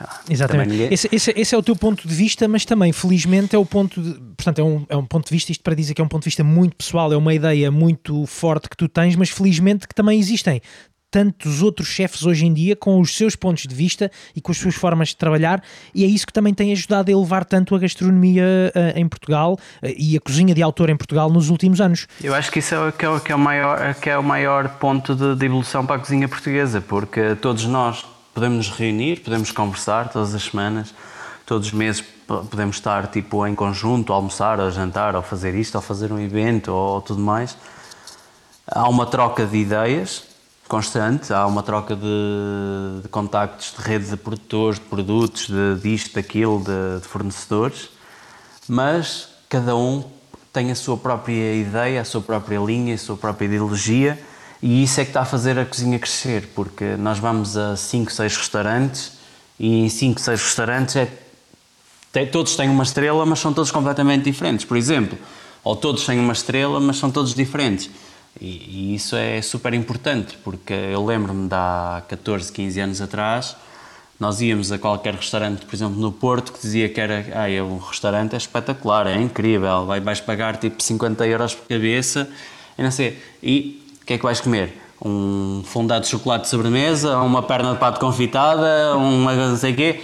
ah, Exatamente. ninguém- Esse, esse- esse é o teu ponto de vista, mas também, felizmente, é o ponto de. Portanto, é um, é um ponto de vista, isto para dizer que é um ponto de vista muito pessoal, é uma ideia muito forte que tu tens, mas felizmente que também existem tantos outros chefes hoje em dia com os seus pontos de vista e com as suas formas de trabalhar, e é isso que também tem ajudado a elevar tanto a gastronomia eh, em Portugal eh, e a cozinha de autor em Portugal nos últimos anos. Eu acho que isso é, o- que é, que é o, maior, que é o maior ponto de, de evolução para a cozinha portuguesa, porque todos nós podemos nos reunir, podemos conversar todas as semanas, todos os meses po- podemos estar tipo em conjunto, almoçar, a jantar, ou fazer isto, ou fazer um evento, ou, tudo mais. Há uma troca de ideias constante, há uma troca de, de contactos de rede de produtores, de produtos, de disto, daquilo, de, de fornecedores, mas cada um tem a sua própria ideia, a sua própria linha, a sua própria ideologia e isso é que está a fazer a cozinha crescer, porque nós vamos a 5, 6 restaurantes e em 5, 6 restaurantes é, tem- todos têm uma estrela, mas são todos completamente diferentes, por exemplo. Ou todos têm uma estrela, mas são todos diferentes. E, e isso é super importante, porque eu lembro-me de há 14, 15 anos atrás, nós íamos a qualquer restaurante, por exemplo, no Porto, que dizia que era, ah, é um restaurante é espetacular, é incrível, vai, vais pagar tipo 50 euros por cabeça, e não sei. E o que é que vais comer? Um fondado de chocolate de sobremesa, uma perna de pato confitada, uma não sei o quê,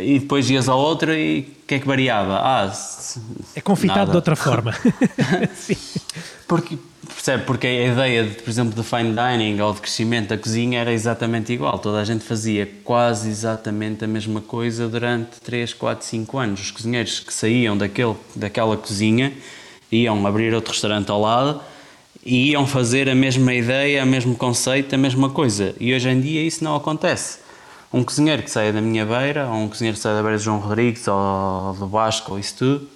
e depois ias ao outro e o que é que variava? Ah, se- É confitado nada. de outra forma. Porque, percebe? Porque a ideia, de, por exemplo, de fine dining ou de crescimento da cozinha era exatamente igual. Toda a gente fazia quase exatamente a mesma coisa durante 3, 4, 5 anos. Os cozinheiros que saíam daquele, daquela cozinha iam abrir outro restaurante ao lado e iam fazer a mesma ideia, o mesmo conceito, a mesma coisa. E hoje em dia isso não acontece. Um cozinheiro que saia da minha beira, ou um cozinheiro que saia da beira de João Rodrigues, ou do Vasco, ou isso tudo,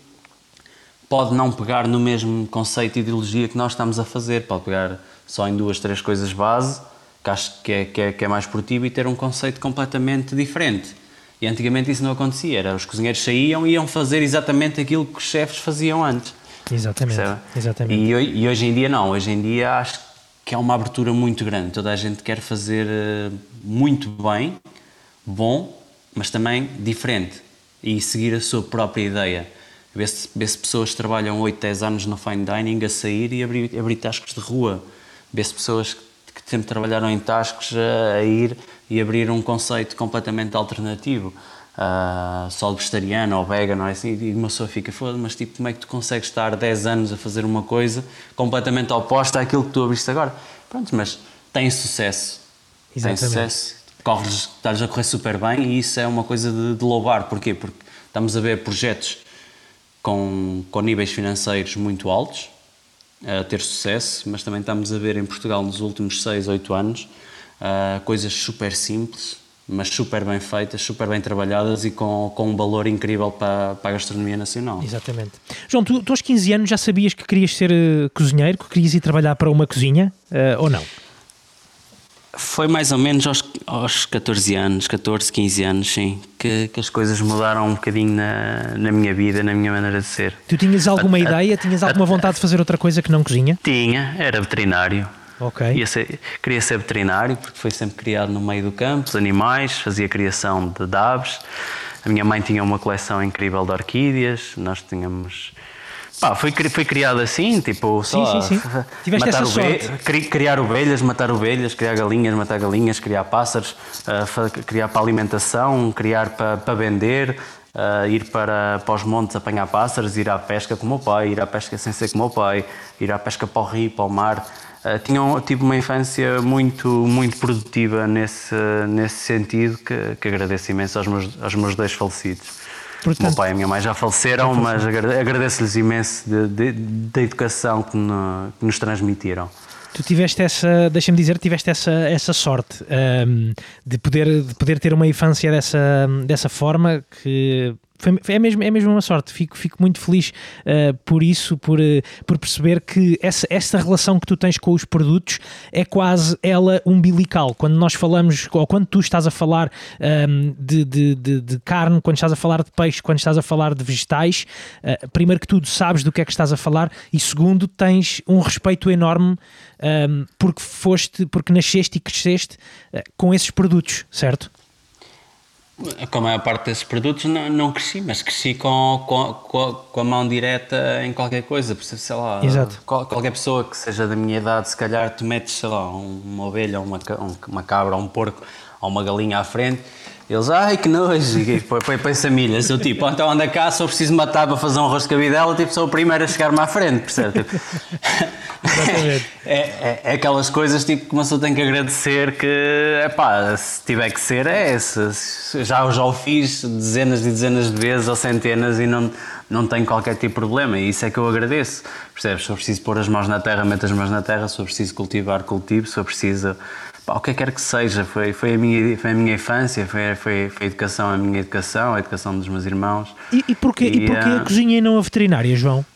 pode não pegar no mesmo conceito e ideologia que nós estamos a fazer, pode pegar só em duas, três coisas base, que acho que é, que é, que é mais produtivo, e ter um conceito completamente diferente. E antigamente isso não acontecia, era os cozinheiros saíam e iam fazer exatamente aquilo que os chefes faziam antes. Exatamente. exatamente. E, e, hoje em dia não, hoje em dia acho que é uma abertura muito grande. Toda a gente quer fazer eh, muito bem, bom, mas também diferente e seguir a sua própria ideia. Vê-se vê pessoas que trabalham 8, 10 anos no fine dining a sair e abrir, abrir tascos de rua. Vê-se pessoas que, que sempre trabalharam em tascos a, a ir e abrir um conceito completamente alternativo. Uh, só vegetariano ou vegano, é assim? E uma pessoa fica, foda mas tipo, como é que tu consegues estar 10 anos a fazer uma coisa completamente oposta àquilo que tu abriste agora? Pronto, mas tem sucesso. Exatamente. Tem sucesso, corres, estás a correr super bem e isso é uma coisa de, de louvar. Porquê? Porque estamos a ver projetos com, com níveis financeiros muito altos, a ter sucesso, mas também estamos a ver em Portugal nos últimos 6, 8 anos uh, coisas super simples, mas super bem feitas, super bem trabalhadas e com, com um valor incrível para, para a gastronomia nacional. Exatamente. João, tu, tu aos 15 anos já sabias que querias ser uh, cozinheiro, que querias ir trabalhar para uma cozinha, uh, ou não? Foi mais ou menos aos, aos 14 anos, 14, 15 anos, sim, que, que as coisas mudaram um bocadinho na, na minha vida, na minha maneira de ser. Tu tinhas alguma a, ideia, a, tinhas alguma a, vontade de fazer outra coisa que não cozinha? Tinha, era veterinário. Ok. Ser, queria ser veterinário, porque foi sempre criado no meio do campo, os animais, fazia criação de, de aves. A minha mãe tinha uma coleção incrível de orquídeas, nós tínhamos Pá, foi, foi criado assim, tipo, sim, só sim, sim. Tiveste matar essa criar ovelhas, matar ovelhas, criar galinhas, matar galinhas, criar pássaros, uh, criar para alimentação, criar para, para vender, uh, ir para, para os montes apanhar pássaros, ir à pesca com o meu pai, ir à pesca sem ser com o meu pai, ir à pesca para o rio, para o mar. Uh, tinha, tive uma infância muito, muito produtiva nesse, nesse sentido que, que agradeço imenso aos meus, aos meus dois falecidos. Portanto, o meu pai e a minha mãe já faleceram, mas agradeço-lhes imenso da educação que, no, que, nos transmitiram. Tu tiveste essa, deixa-me dizer, tiveste essa, essa sorte um, ehm, de, poder, de poder ter uma infância dessa, dessa forma que foi, é, mesmo, é mesmo uma sorte. Fico, fico muito feliz uh, por isso, por, uh, por perceber que essa, essa relação que tu tens com os produtos é quase ela umbilical. Quando nós falamos, ou quando tu estás a falar um, ehm, de, de, de, de, carne, quando estás a falar de peixe, quando estás a falar de vegetais, uh, primeiro que tudo sabes do que é que estás a falar e segundo tens um respeito enorme um, ehm, porque foste, porque nasceste e cresceste com esses produtos, certo? Com a maior parte desses produtos não, não cresci, mas cresci com, com, com, a mão direta em qualquer coisa. Sei lá, Exato. qualquer pessoa que seja da minha idade, se calhar tu metes, sei lá, uma ovelha, uma, uma cabra, um porco ou uma galinha à frente eles, ai que nojo, e põe, põe milhas. Eu tipo, então anda cá, só preciso matar para fazer um arroz de cabidela, tipo, sou o primeiro a chegar-me à frente, percebe? Tipo, é, é, é, aquelas coisas tipo, que uma pessoa tem que agradecer que, epá, se tiver que ser, é se, já, já o fiz dezenas e dezenas de vezes ou centenas e não, não tenho qualquer tipo de problema e isso é que eu agradeço, percebes? Se eu preciso pôr as mãos na terra, meto as mãos na terra, se eu preciso cultivar, cultivo, se eu preciso Pá, o que quer que seja, foi, foi, a, minha, foi a minha infância, foi, foi, foi a educação, a minha educação, a educação dos meus irmãos. E, e porquê, e, e porquê uh, a cozinha e não a veterinária, João?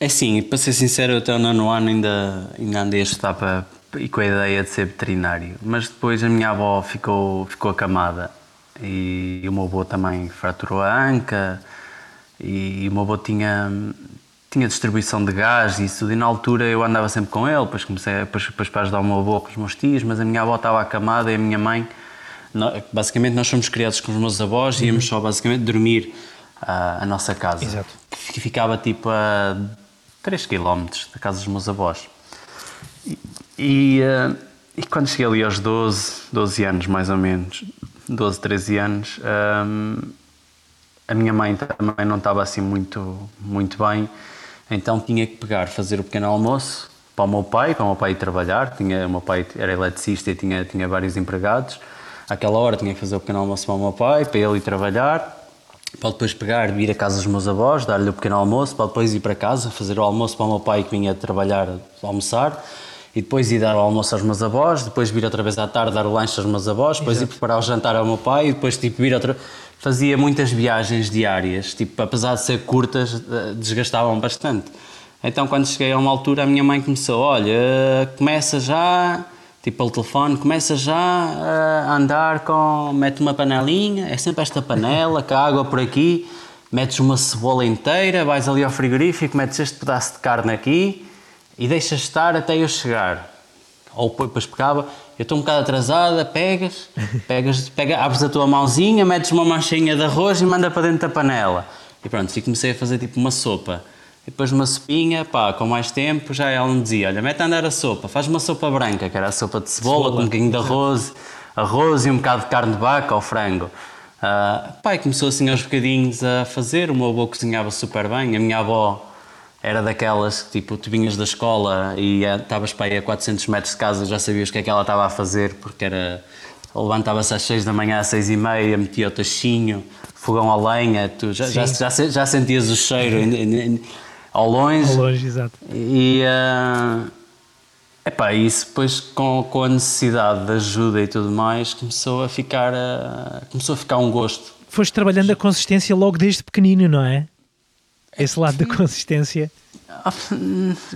É sim, para ser sincero, até o nono ano ainda, ainda andei a estudar para, e com a ideia de ser veterinário, mas depois a minha avó ficou, ficou acamada e o meu avô também fraturou a anca e o meu avô tinha, tinha distribuição de gás e isso, e na altura eu andava sempre com ele, depois comecei depois, depois para ajudar o meu avô com os meus tios, mas a minha avó estava acamada e a minha mãe, basicamente nós fomos criados com os meus avós e íamos só basicamente dormir à, à nossa casa, Exato. que ficava tipo a 3 km da casa dos meus avós. E, e, e, quando cheguei ali aos 12, 12 anos mais ou menos, 12, 13 anos, ehm, a minha mãe também não estava assim muito, muito bem então tinha que pegar, fazer o pequeno almoço para o meu pai, para o meu pai ir trabalhar. Tinha, o meu pai era eletricista e tinha, tinha vários empregados. Àquela hora tinha que fazer o pequeno almoço para o meu pai, para ele ir trabalhar. Para depois pegar, vir a casa dos meus avós, dar-lhe o pequeno almoço, para depois ir para casa, fazer o almoço para o meu pai que vinha trabalhar, almoçar e depois ir dar o almoço aos meus avós, depois vir outra vez à tarde dar o lanche aos meus avós, depois Exato. ir preparar o jantar ao meu pai e depois tipo vir outra fazia muitas viagens diárias, tipo, apesar de ser curtas, eh, desgastavam bastante. Então, quando cheguei a uma altura, a minha mãe começou: Olha, começa já, tipo pelo telefone, começa já a andar com. mete uma panelinha, é sempre esta panela, com a água por aqui, metes uma cebola inteira, vais ali ao frigorífico, metes este pedaço de carne aqui e deixas estar até eu chegar. Ou depois pegava, eu estou um bocado atrasada, pegas, pegas, pega, abres a tua mãozinha, metes uma manchinha de arroz e manda para dentro da panela. E pronto, e comecei a fazer tipo uma sopa. E depois uma sopinha, pá, com mais tempo, já ela me dizia, olha, mete a andar a sopa, faz uma sopa branca, que era a sopa de cebola, cebola. com um bocadinho de arroz, arroz e um bocado de carne de vaca ou frango. Uh, pá, e começou assim aos bocadinhos a fazer, o meu avô cozinhava super bem, a minha avó era daquelas que tipo, tu vinhas da escola e estavas para aí a 400 metros de casa, já sabias o que é que ela estava a fazer, porque era levantava-se às 6 da manhã, às 6 e meia, metia o tachinho, fogão a lenha, tu já, já, já, já, sentias o cheiro ao longe. Ao longe, exato. E uh, epá, isso depois com, com a necessidade de ajuda e tudo mais começou a ficar, uh, começou a ficar um gosto. Foste trabalhando a consistência logo desde pequenino, não é? Esse lado da consistência.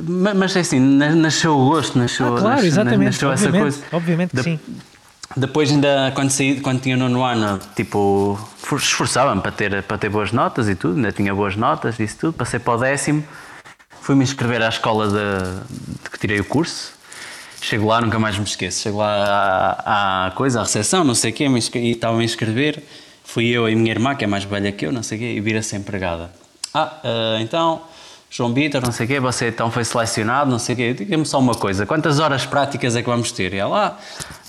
Mas é assim, nasceu o gosto, nasceu, ah, claro, exatamente, nasceu essa coisa. Obviamente que sim. Depois ainda, quando, saí, quando tinha nono ano, tipo, esforçava-me para ter, para ter boas notas e tudo, ainda tinha boas notas isso tudo, passei para o décimo, fui-me inscrever à escola de, de, que tirei o curso, chego lá, nunca mais me esqueço, chego lá à, à coisa, à recepção, não sei o quê, e estava-me a inscrever, fui eu e a minha irmã, que é mais velha que eu, não sei o quê, e vira-se empregada. Ah, uh, então João Vitor, não sei o quê, você então foi selecionado, não sei o quê. Diga-me só uma coisa, quantas horas práticas é que vamos ter? E ela,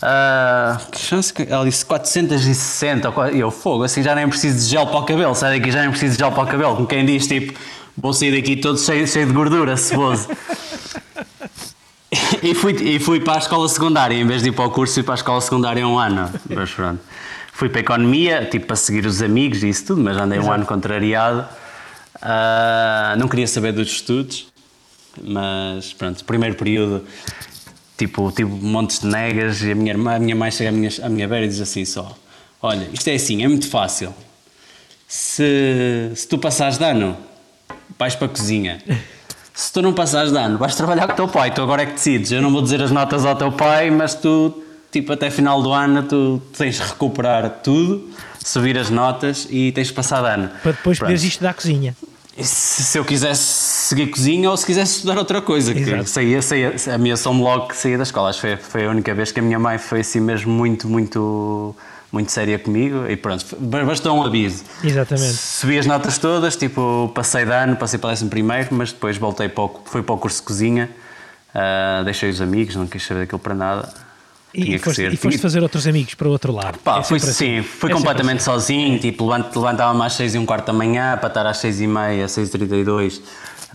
ah, uh, que chance que... Ela disse 460, e eu, fogo, assim já nem preciso de gel para o cabelo, sai daqui já nem preciso de gel para o cabelo, como quem diz, tipo, vou sair daqui todo cheio, cheio de gordura, ceboso. e, fui, e fui para a escola secundária, em vez de ir para o curso, fui para a escola secundária um ano, mas pronto. Fui para a economia, tipo, para seguir os amigos e isso tudo, mas andei Exato. um ano contrariado. Uh, não queria saber dos estudos, mas pronto, primeiro período, tipo, tive montes de negas e a minha, irmã, a minha mãe chega à minha, à minha beira e diz assim só, olha, isto é assim, é muito fácil, se, se tu passares de ano, vais para a cozinha. Se tu não passares de ano, vais trabalhar com o teu pai, tu agora é que decides. Eu não vou dizer as notas ao teu pai, mas tu, tipo, até final do ano, tu tens de recuperar tudo subir as notas e tens de passar de ano. Para depois poderes isto da cozinha. Se, se, eu quisesse seguir cozinha ou se quisesse estudar outra coisa, que saía, saía, a minha são logo que saía da escola. Acho que foi, foi a única vez que a minha mãe foi assim mesmo muito, muito muito séria comigo e pronto, bastou um aviso. Exatamente. Subi as notas todas, tipo, passei de ano, passei para o décimo primeiro, mas depois voltei para o, fui para o curso de cozinha, uh, deixei os amigos, não quis saber daquilo para nada e, foste, e foste fazer outros amigos para o outro lado. Pá, é fui, assim. Sim, fui é completamente assim. sozinho, tipo, levantava-me às 6 e um quarto da manhã para estar às 6 e meia, 6 e 32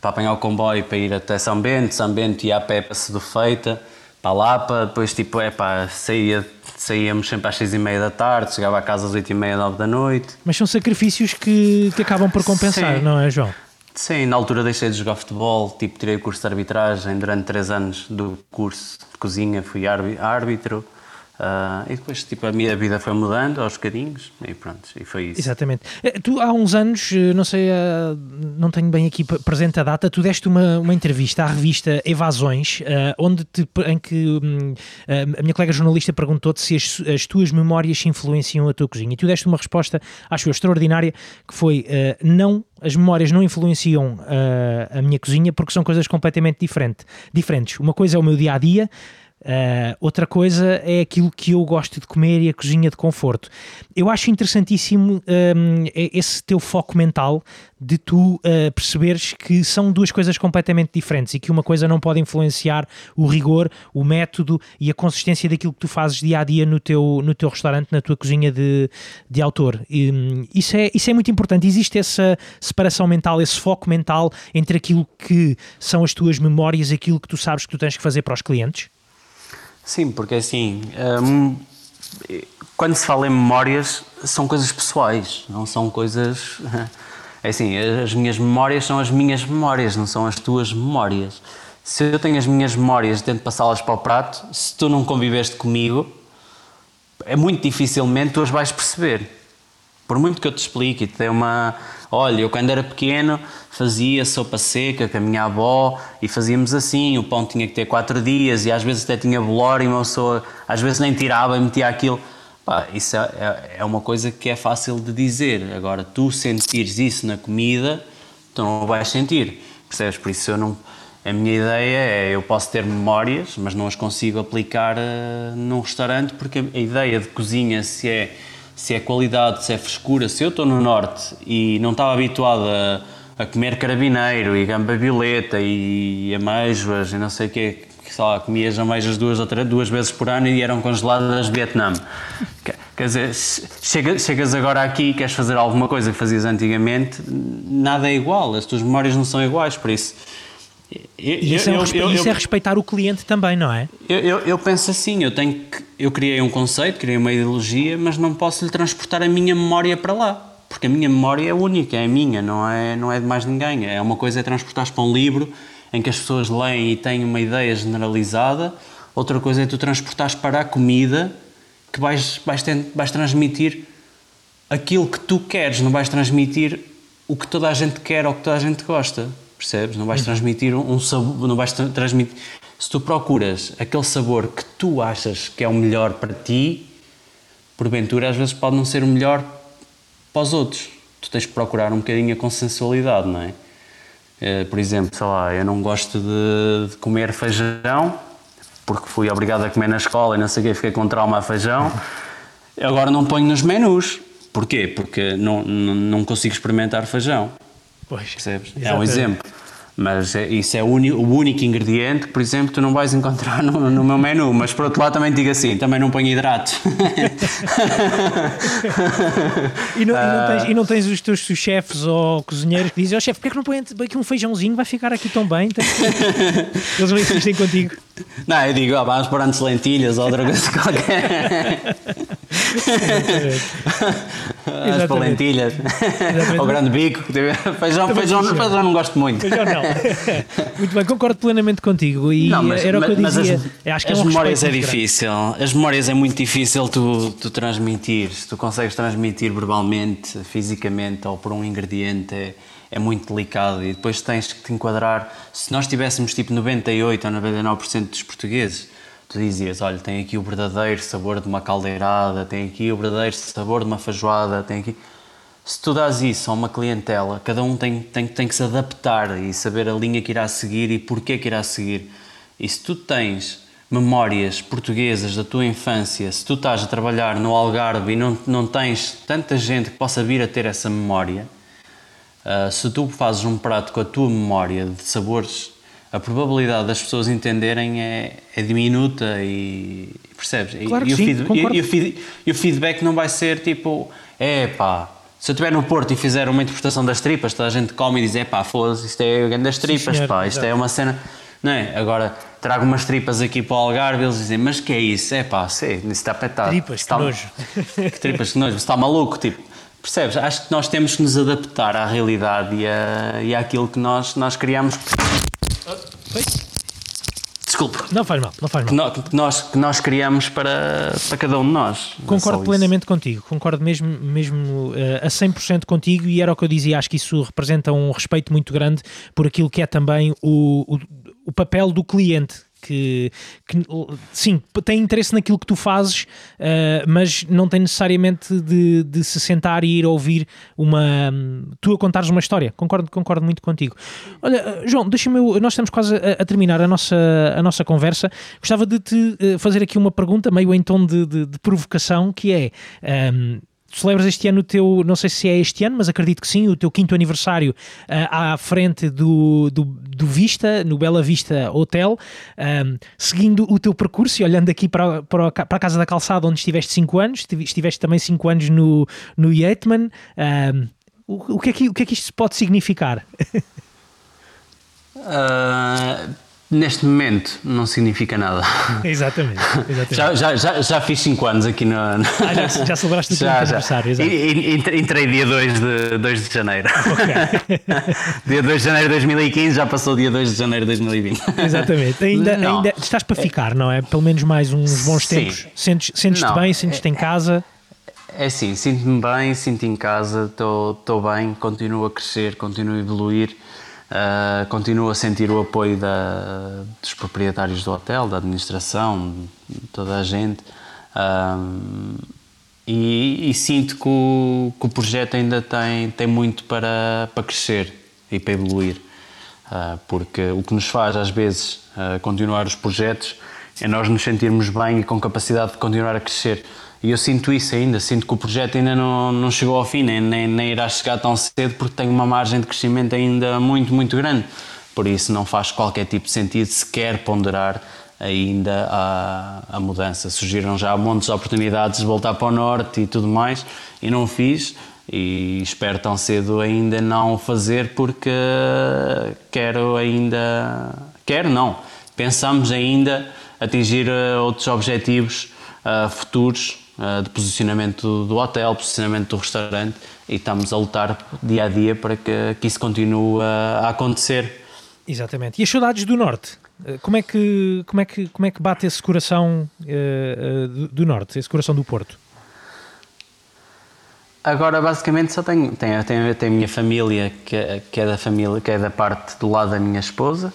para apanhar o comboio para ir até São Bento, São Bento ia a pé para Sedufeita, para Lapa, depois tipo, é pá, saía, saíamos sempre às 6 e meia da tarde, chegava a casa às 8 e meia, 9 da noite. Mas são sacrifícios que, que acabam por compensar, sim. não é, João? Sim, na altura deixei de jogar futebol, tipo, tirei o curso de arbitragem durante 3 anos do curso de cozinha, fui árbitro. Uh, e depois, tipo, a minha vida foi mudando aos bocadinhos e pronto, e foi isso. Exatamente. Eh, tu, há uns anos, eh, não sei, uh, não tenho bem aqui presente a data, tu deste uma, uma entrevista à revista Evasões, uh, onde te, em que um, a minha colega jornalista perguntou-te se as, as, tuas memórias influenciam a tua cozinha. E tu deste uma resposta, acho eu, extraordinária, que foi não as memórias não influenciam uh, a minha cozinha porque são coisas completamente diferente, diferentes. Uma coisa é o meu dia a dia, Uh, outra coisa é aquilo que eu gosto de comer e a cozinha de conforto. Eu acho interessantíssimo um, ehm, esse teu foco mental de tu uh, perceberes que são duas coisas completamente diferentes e que uma coisa não pode influenciar o rigor, o método e a consistência daquilo que tu fazes dia a dia no teu, no teu restaurante, na tua cozinha de, de autor. E, isso, é, isso é muito importante. Existe essa separação mental, esse foco mental entre aquilo que são as tuas memórias aquilo que tu sabes que tu tens que fazer para os clientes? Sim, porque assim, hum, quando se fala em memórias, são coisas pessoais, não são coisas. É assim, as minhas memórias são as minhas memórias, não são as tuas memórias. Se eu tenho as minhas memórias tento passá-las para o prato, se tu não conviveste comigo, é muito dificilmente tu as vais perceber. Por muito que eu te explique te uma. Olha, eu quando era pequeno fazia sopa seca com a minha avó e fazíamos assim, o pão tinha que ter quatro dias e às vezes até tinha bolor e uma pessoa às vezes nem tirava e metia aquilo. Pá, isso é, é, é uma coisa que é fácil de dizer. Agora, tu sentires isso na comida, tu não vais sentir. Percebes? Por isso eu não. A minha ideia é eu posso ter memórias, mas não as consigo aplicar uh, num restaurante porque a ideia de cozinha se é se é qualidade, se é frescura. Se eu estou no norte e não estava habituado a, a comer carabineiro e gamba violeta e ameijoas e não sei o quê, que sei lá, comia as ameijas duas ou três, duas vezes por ano e eram congeladas de Vietnã. Quer dizer, chegas agora aqui e queres fazer alguma coisa que fazias antigamente, nada é igual, as tuas memórias não são iguais, por isso isso, é, eu, eu, isso é respeitar o cliente também, não é? Eu, eu, penso assim, eu tenho que, eu criei um conceito, criei uma ideologia, mas não posso lhe transportar a minha memória para lá. Porque a minha memória é única, é minha, não é, não é de mais ninguém. É uma coisa é transportar para um livro em que as pessoas leem e têm uma ideia generalizada, outra coisa é tu transportares para a comida que vais, vais, vais transmitir aquilo que tu queres, não vais transmitir o que toda a gente quer ou o que toda a gente gosta percebes? Não vais transmitir um sabor, não vais transmitir. Se tu procuras aquele sabor que tu achas que é o melhor para ti, porventura às vezes pode não ser o melhor para os outros. Tu tens que procurar um bocadinho a consensualidade, não é? Eh, por exemplo, sei lá, eu não gosto de, de comer feijão porque fui obrigado a comer na escola e não sei o que, fiquei com trauma a feijão. Agora não ponho nos menus. Porquê? Porque não, não consigo experimentar feijão. Pois. Percebes? Exatamente. É um exemplo. Mas é, isso é o, o, único ingrediente que, por exemplo, tu não vais encontrar no, no meu menu. Mas por outro lado, também digo assim: também não ponho hidratos. e, não, e, não tens, e, não tens, os teus chefes ou cozinheiros que dizem: oh, chefe, porquê que não põe aqui um feijãozinho? Vai ficar aqui tão bem. Eles não insistem contigo. Não, eu digo: oh, vamos pôr antes lentilhas ou outra coisa qualquer. As palentilhas. Ou grande bico. Feijão, feijão, feijão não gosto muito. Feijão não. muito bem, concordo plenamente contigo. E não, mas, era o que eu dizia. As, acho que é as é um memórias é difícil. As memórias é muito difícil tu, tu transmitir. Se tu consegues transmitir verbalmente, fisicamente ou por um ingrediente, é, é muito delicado. E depois tens que te enquadrar. Se nós tivéssemos tipo 98 ou 99% dos portugueses tu dizias, olha, tem aqui o verdadeiro sabor de uma caldeirada, tem aqui o verdadeiro sabor de uma feijoada, tem aqui... Se tu dás isso a uma clientela, cada um tem, tem, tem que se adaptar e saber a linha que irá seguir e porquê que irá seguir. E se tu tens memórias portuguesas da tua infância, se tu estás a trabalhar no Algarve e não, não tens tanta gente que possa vir a ter essa memória, uh, se tu fazes um prato com a tua memória de sabores a probabilidade das pessoas entenderem é, é diminuta e percebes? Claro e, e, sim, o e, o e, o feedback não vai ser tipo, é pá, se eu estiver no Porto e fizer uma interpretação das tripas, toda a gente come e diz, é pá, foda-se, isto é grande das tripas, sim, pá, isto é uma cena. Não é? Agora trago umas tripas aqui para o Algarve e eles dizem, mas que é isso? É pá, sei, isso está petado. Tripas, está, que nojo. Que tripas, que nojo, está maluco, tipo. Percebes? Acho que nós temos que nos adaptar à realidade e, a, e àquilo que nós, nós criamos. Oi? Desculpe. Não faz mal, não faz mal. Que nós, que nós criamos para, para cada um de nós. Concordo plenamente contigo, concordo mesmo, mesmo uh, a 100% contigo e era o que eu dizia, acho que isso representa um respeito muito grande por aquilo que é também o, o, o papel do cliente que, que, sim, tem interesse naquilo que tu fazes, uh, mas não tem necessariamente de, de, se sentar e ir ouvir uma. tu a contares uma história. Concordo, concordo muito contigo. Olha, eh, João, deixa-me. Nós estamos quase a, a, terminar a nossa, a nossa conversa. Gostava de te eh, fazer aqui uma pergunta, meio em tom de, de, de provocação, que é. Um, celebras este ano o teu, não sei se é este ano, mas acredito que sim, o teu quinto aniversário uh, à frente do, do, do, Vista, no Bela Vista Hotel, um, seguindo o teu percurso e olhando aqui para, para, para, a Casa da Calçada, onde estiveste 5 anos, estiveste também 5 anos no, no Yeatman. Um, o, o, que é que, o que é que isto pode significar? Uh Neste momento não significa nada. Exatamente. exatamente. Já, já, já, já fiz 5 anos aqui no. Ah, já, já celebraste o teu aniversário, exato. Entrei dia 2 de, 2 de janeiro. Okay. dia 2 de janeiro de 2015 já passou dia 2 de janeiro de 2020. Exatamente. Ainda, ainda estás para ficar, não é? Pelo menos mais uns bons tempos. Sentes-te sentes bem, sentes-te em casa. É assim, sinto-me bem, sinto em casa, estou bem, continuo a crescer, continuo a evoluir, uh, continuo a sentir o apoio da, dos proprietários do hotel, da administração, toda a gente. Uh, e, e, sinto que o, que o, projeto ainda tem, tem muito para, para crescer e para evoluir. Uh, porque o que nos faz, às vezes, continuar os projetos é nós nos sentirmos bem e com capacidade de continuar a crescer. E eu sinto isso ainda, sinto que o projeto ainda não, não chegou ao fim, nem, nem, nem irá chegar tão cedo porque tem uma margem de crescimento ainda muito, muito grande. Por isso não faz qualquer tipo de sentido sequer ponderar ainda a, a mudança. Surgiram já montes de oportunidades de voltar para o norte e tudo mais, e não fiz, e espero tão cedo ainda não fazer porque quero ainda. Quero não. Pensamos ainda atingir eh, outros objetivos uh, futuros uh, de posicionamento do hotel, posicionamento do restaurante e estamos a lutar dia a dia para que, que isso continue a, a acontecer. Exatamente. E as saudades do Norte? Como é que, como é que, como é que bate esse coração uh, do, do, Norte, esse coração do Porto? Agora, basicamente, só tenho, tenho, tenho, tenho a minha família, que, que, é da família, que é da parte do lado da minha esposa,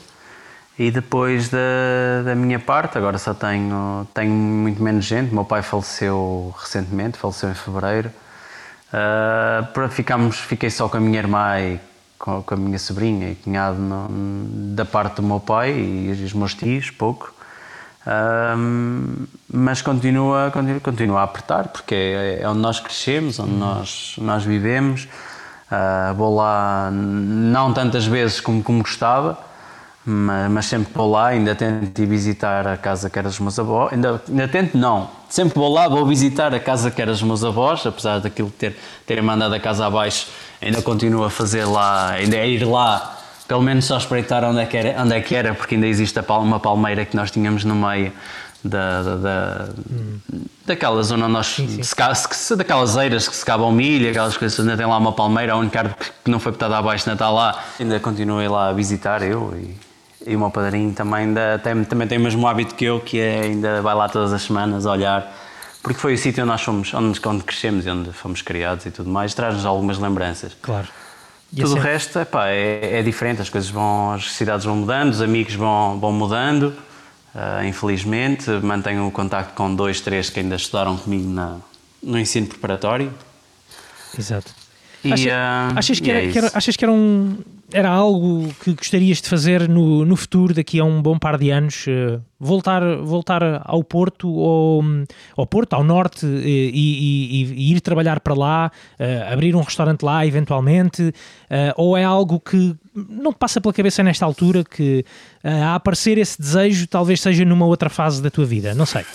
e depois da, da minha parte, agora só tenho, tenho muito menos gente. meu pai faleceu recentemente, faleceu em fevereiro. Uh, ficamos, fiquei só com a minha irmã e com, com a minha sobrinha e cunhado no, da parte do meu pai e, os meus tios, pouco. Uh, mas continua, continua, continua a apertar porque é, é onde nós crescemos, onde nós, nós vivemos. Uh, vou lá não tantas vezes como, como gostava, mas, mas, sempre vou lá ainda tento ir visitar a casa que era dos meus avós, ainda, ainda tento não, sempre vou lá vou visitar a casa que era dos meus avós, apesar daquilo ter, terem mandado a casa abaixo, ainda continuo a fazer lá, ainda é ir lá, pelo menos só espreitar onde é que era, onde é que era porque ainda existe uma palmeira que nós tínhamos no meio da, da, da hum. daquela zona onde nós sim, sim. Se, daquelas eiras que se cavam milho, aquelas coisas, ainda tem lá uma palmeira, a única árvore que não foi botada abaixo ainda está lá, ainda continuei lá a visitar eu e e o meu padrinho também, ainda, tem, também tem o mesmo hábito que eu, que é ainda vai lá todas as semanas olhar, porque foi o sítio onde nós fomos, onde, onde crescemos e onde fomos criados e tudo mais, traz-nos algumas lembranças. Claro. E tudo assim... o resto epá, é, é diferente, as coisas vão, as cidades vão mudando, os amigos vão, vão mudando, uh, infelizmente. Mantenho o contacto com dois, três que ainda estudaram comigo na, no ensino preparatório. Exato. E, Acha, uh, achas, que era, é que era, achas que era um, era algo que gostarias de fazer no, no futuro, daqui a um bom par de anos? Uh, voltar, voltar ao Porto, ou, ao Porto, ao Norte, uh, e, e, e, ir trabalhar para lá, uh, abrir um restaurante lá, eventualmente? ou é algo que não te passa pela cabeça nesta altura que a aparecer esse desejo talvez seja numa outra fase da tua vida? Não sei.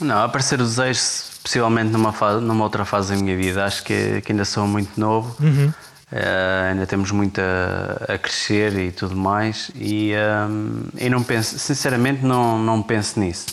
Não, aparecer o desejo possivelmente numa, fase, numa outra fase da minha vida. Acho que, que ainda sou muito novo. Uhum. Uh, ainda temos muito a, a, crescer e tudo mais e, um, e não penso, sinceramente não, não penso nisso.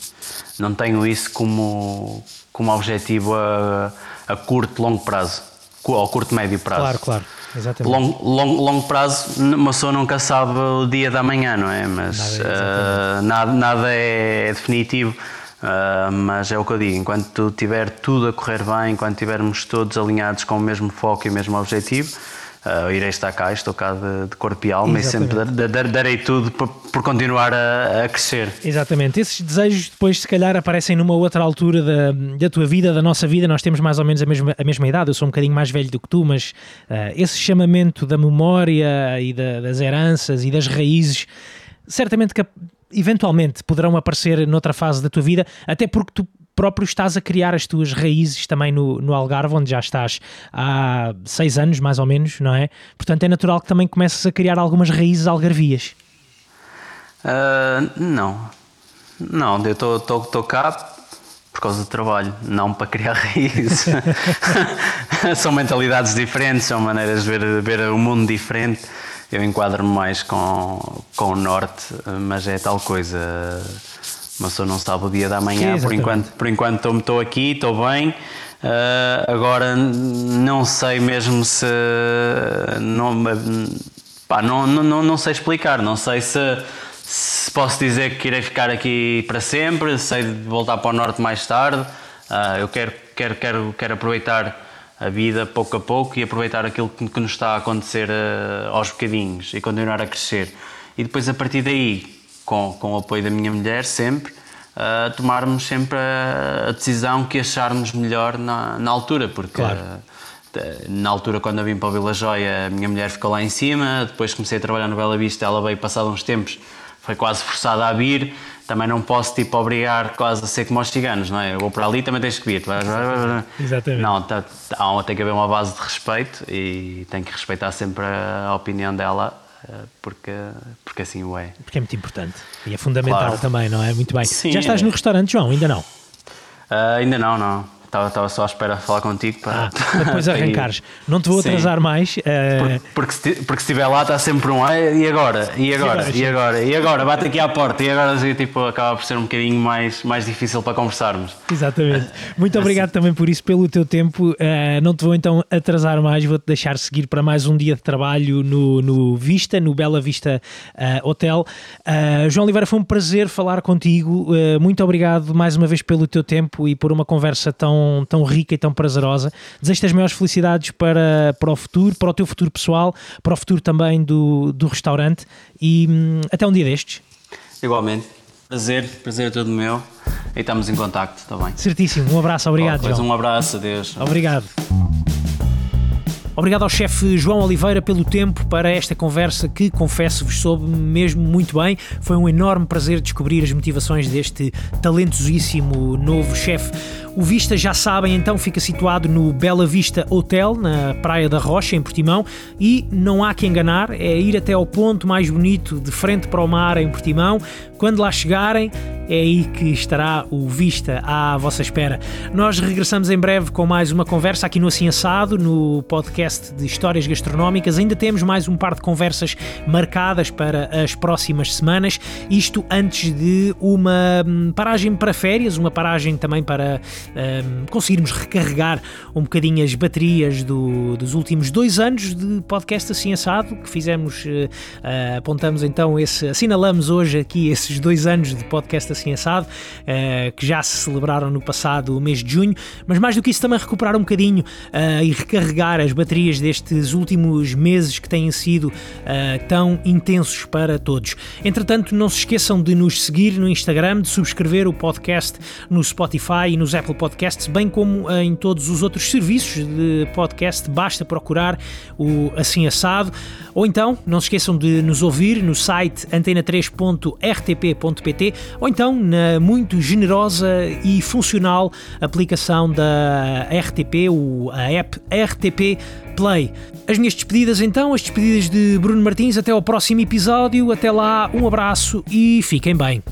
Não tenho isso como, como objetivo a, a curto, longo prazo, ou curto, médio prazo. Claro, claro. Exatamente. Long, long, longo prazo, uma pessoa nunca sabe o dia da manhã, não é? Mas nada, uh, nada, nada é definitivo. Uh, mas é o que eu digo, enquanto tiver tudo a correr bem, enquanto estivermos todos alinhados com o mesmo foco e o mesmo objetivo, uh, irei estar cá, estou cá de, de corpo e alma Exatamente. e sempre dar, darei tudo por, por continuar a, a, crescer. Exatamente, esses desejos depois se calhar aparecem numa outra altura da, da tua vida, da nossa vida, nós temos mais ou menos a mesma, a mesma idade, eu sou um bocadinho mais velho do que tu, mas uh, esse chamamento da memória e da, das heranças e das raízes, certamente que eventualmente poderão aparecer noutra fase da tua vida, até porque tu próprio estás a criar as tuas raízes também no, no Algarve, onde já estás há seis anos, mais ou menos, não é? Portanto, é natural que também comeces a criar algumas raízes algarvias. Uh, não. Não, eu estou cá por causa do trabalho, não para criar raízes. são mentalidades diferentes, são maneiras de ver, ver o mundo diferente. Eu enquadro-me mais com, com o norte, mas é tal coisa uma pessoa não sabe o dia da manhã, por enquanto, por enquanto estou aqui, estou bem. Uh, agora não sei mesmo se não, pá, não, não, não sei explicar, não sei se, se posso dizer que irei ficar aqui para sempre, sei de voltar para o norte mais tarde. Uh, eu quero quero, quero, quero aproveitar a vida pouco a pouco e aproveitar aquilo que, que nos está a acontecer uh, aos bocadinhos e continuar a crescer. E depois, a partir daí, com, com o apoio da minha mulher, sempre, uh, tomarmos sempre a, a, decisão que acharmos melhor na, na altura, porque claro. uh, na altura, quando eu vim para o Vila Joia, a minha mulher ficou lá em cima, depois comecei a trabalhar no Bela Vista, ela veio passado uns tempos, foi quase forçada a vir também não posso tipo obrigar quase a ser como os ciganos, não é? Eu vou para ali, também tens que vir. Exatamente. Não, tá, tá, tem que haver uma base de respeito e tem que respeitar sempre a opinião dela. Eh, porque, porque assim o é. Porque é muito importante e é fundamental claro. também, não é? Muito bem. Sim, Já estás no restaurante, João? Ainda não? Uh, ainda não, não. Estava, só à espera de falar contigo para, ah, depois arrancares. Não te vou atrasar Sim. mais. Uh... Porque, porque, se, porque se estiver lá está sempre um ah, e agora? E agora? E agora? E agora? Bate aqui à porta. E agora assim, tipo, acaba por ser um bocadinho mais, mais difícil para conversarmos. Exatamente. Muito obrigado assim. também por isso, pelo teu tempo. Uh, não te vou então atrasar mais, vou-te deixar seguir para mais um dia de trabalho no, no Vista, no Bela Vista uh, Hotel. João Oliveira, foi um prazer falar contigo. muito obrigado mais uma vez pelo teu tempo e por uma conversa tão tão, tão rica e tão prazerosa. Desejo-te as maiores felicidades para, para o futuro, para o teu futuro pessoal, para o futuro também do, do restaurante e hum, até um dia destes. Igualmente. Prazer, prazer é todo meu. E estamos em contacto, está bem? Certíssimo. Um abraço, obrigado. Oh, um abraço, adeus. Obrigado. Obrigado ao chefe João Oliveira pelo tempo para esta conversa que, confesso-vos, soube mesmo muito bem. Foi um enorme prazer descobrir as motivações deste talentosíssimo novo chefe. O Vista, já sabem, então fica situado no Bela Vista Hotel, na Praia da Rocha, em Portimão, e não há que enganar, é ir até ao ponto mais bonito, de frente para o mar, em Portimão. Quando lá chegarem, é aí que estará o Vista à vossa espera. Nós regressamos em breve com mais uma conversa aqui no Assim Assado, no podcast de histórias gastronómicas. Ainda temos mais um par de conversas marcadas para as próximas semanas. Isto antes de uma hum, paragem para férias, uma paragem também para um, conseguirmos recarregar um bocadinho as baterias do, dos últimos dois anos de podcast assim assado que fizemos, uh, apontamos então esse, assinalamos hoje aqui esses dois anos de podcast assim assado, uh, que já se celebraram no passado mês de junho, mas mais do que isso também recuperar um bocadinho uh, e recarregar as baterias destes últimos meses que têm sido tão intensos para todos. Entretanto, não se esqueçam de nos seguir no Instagram, de subscrever o podcast no Spotify e nos Apple Podcasts, bem como em todos os outros serviços de podcast. Basta procurar o Assim Assado. Ou então, não se esqueçam de nos ouvir no site antena3.rtp.pt ou então na muito generosa e funcional aplicação da RTP, o, a app RTP Play. As minhas despedidas então, as despedidas de Bruno Martins. Até ao próximo episódio. Até lá, um abraço e fiquem bem.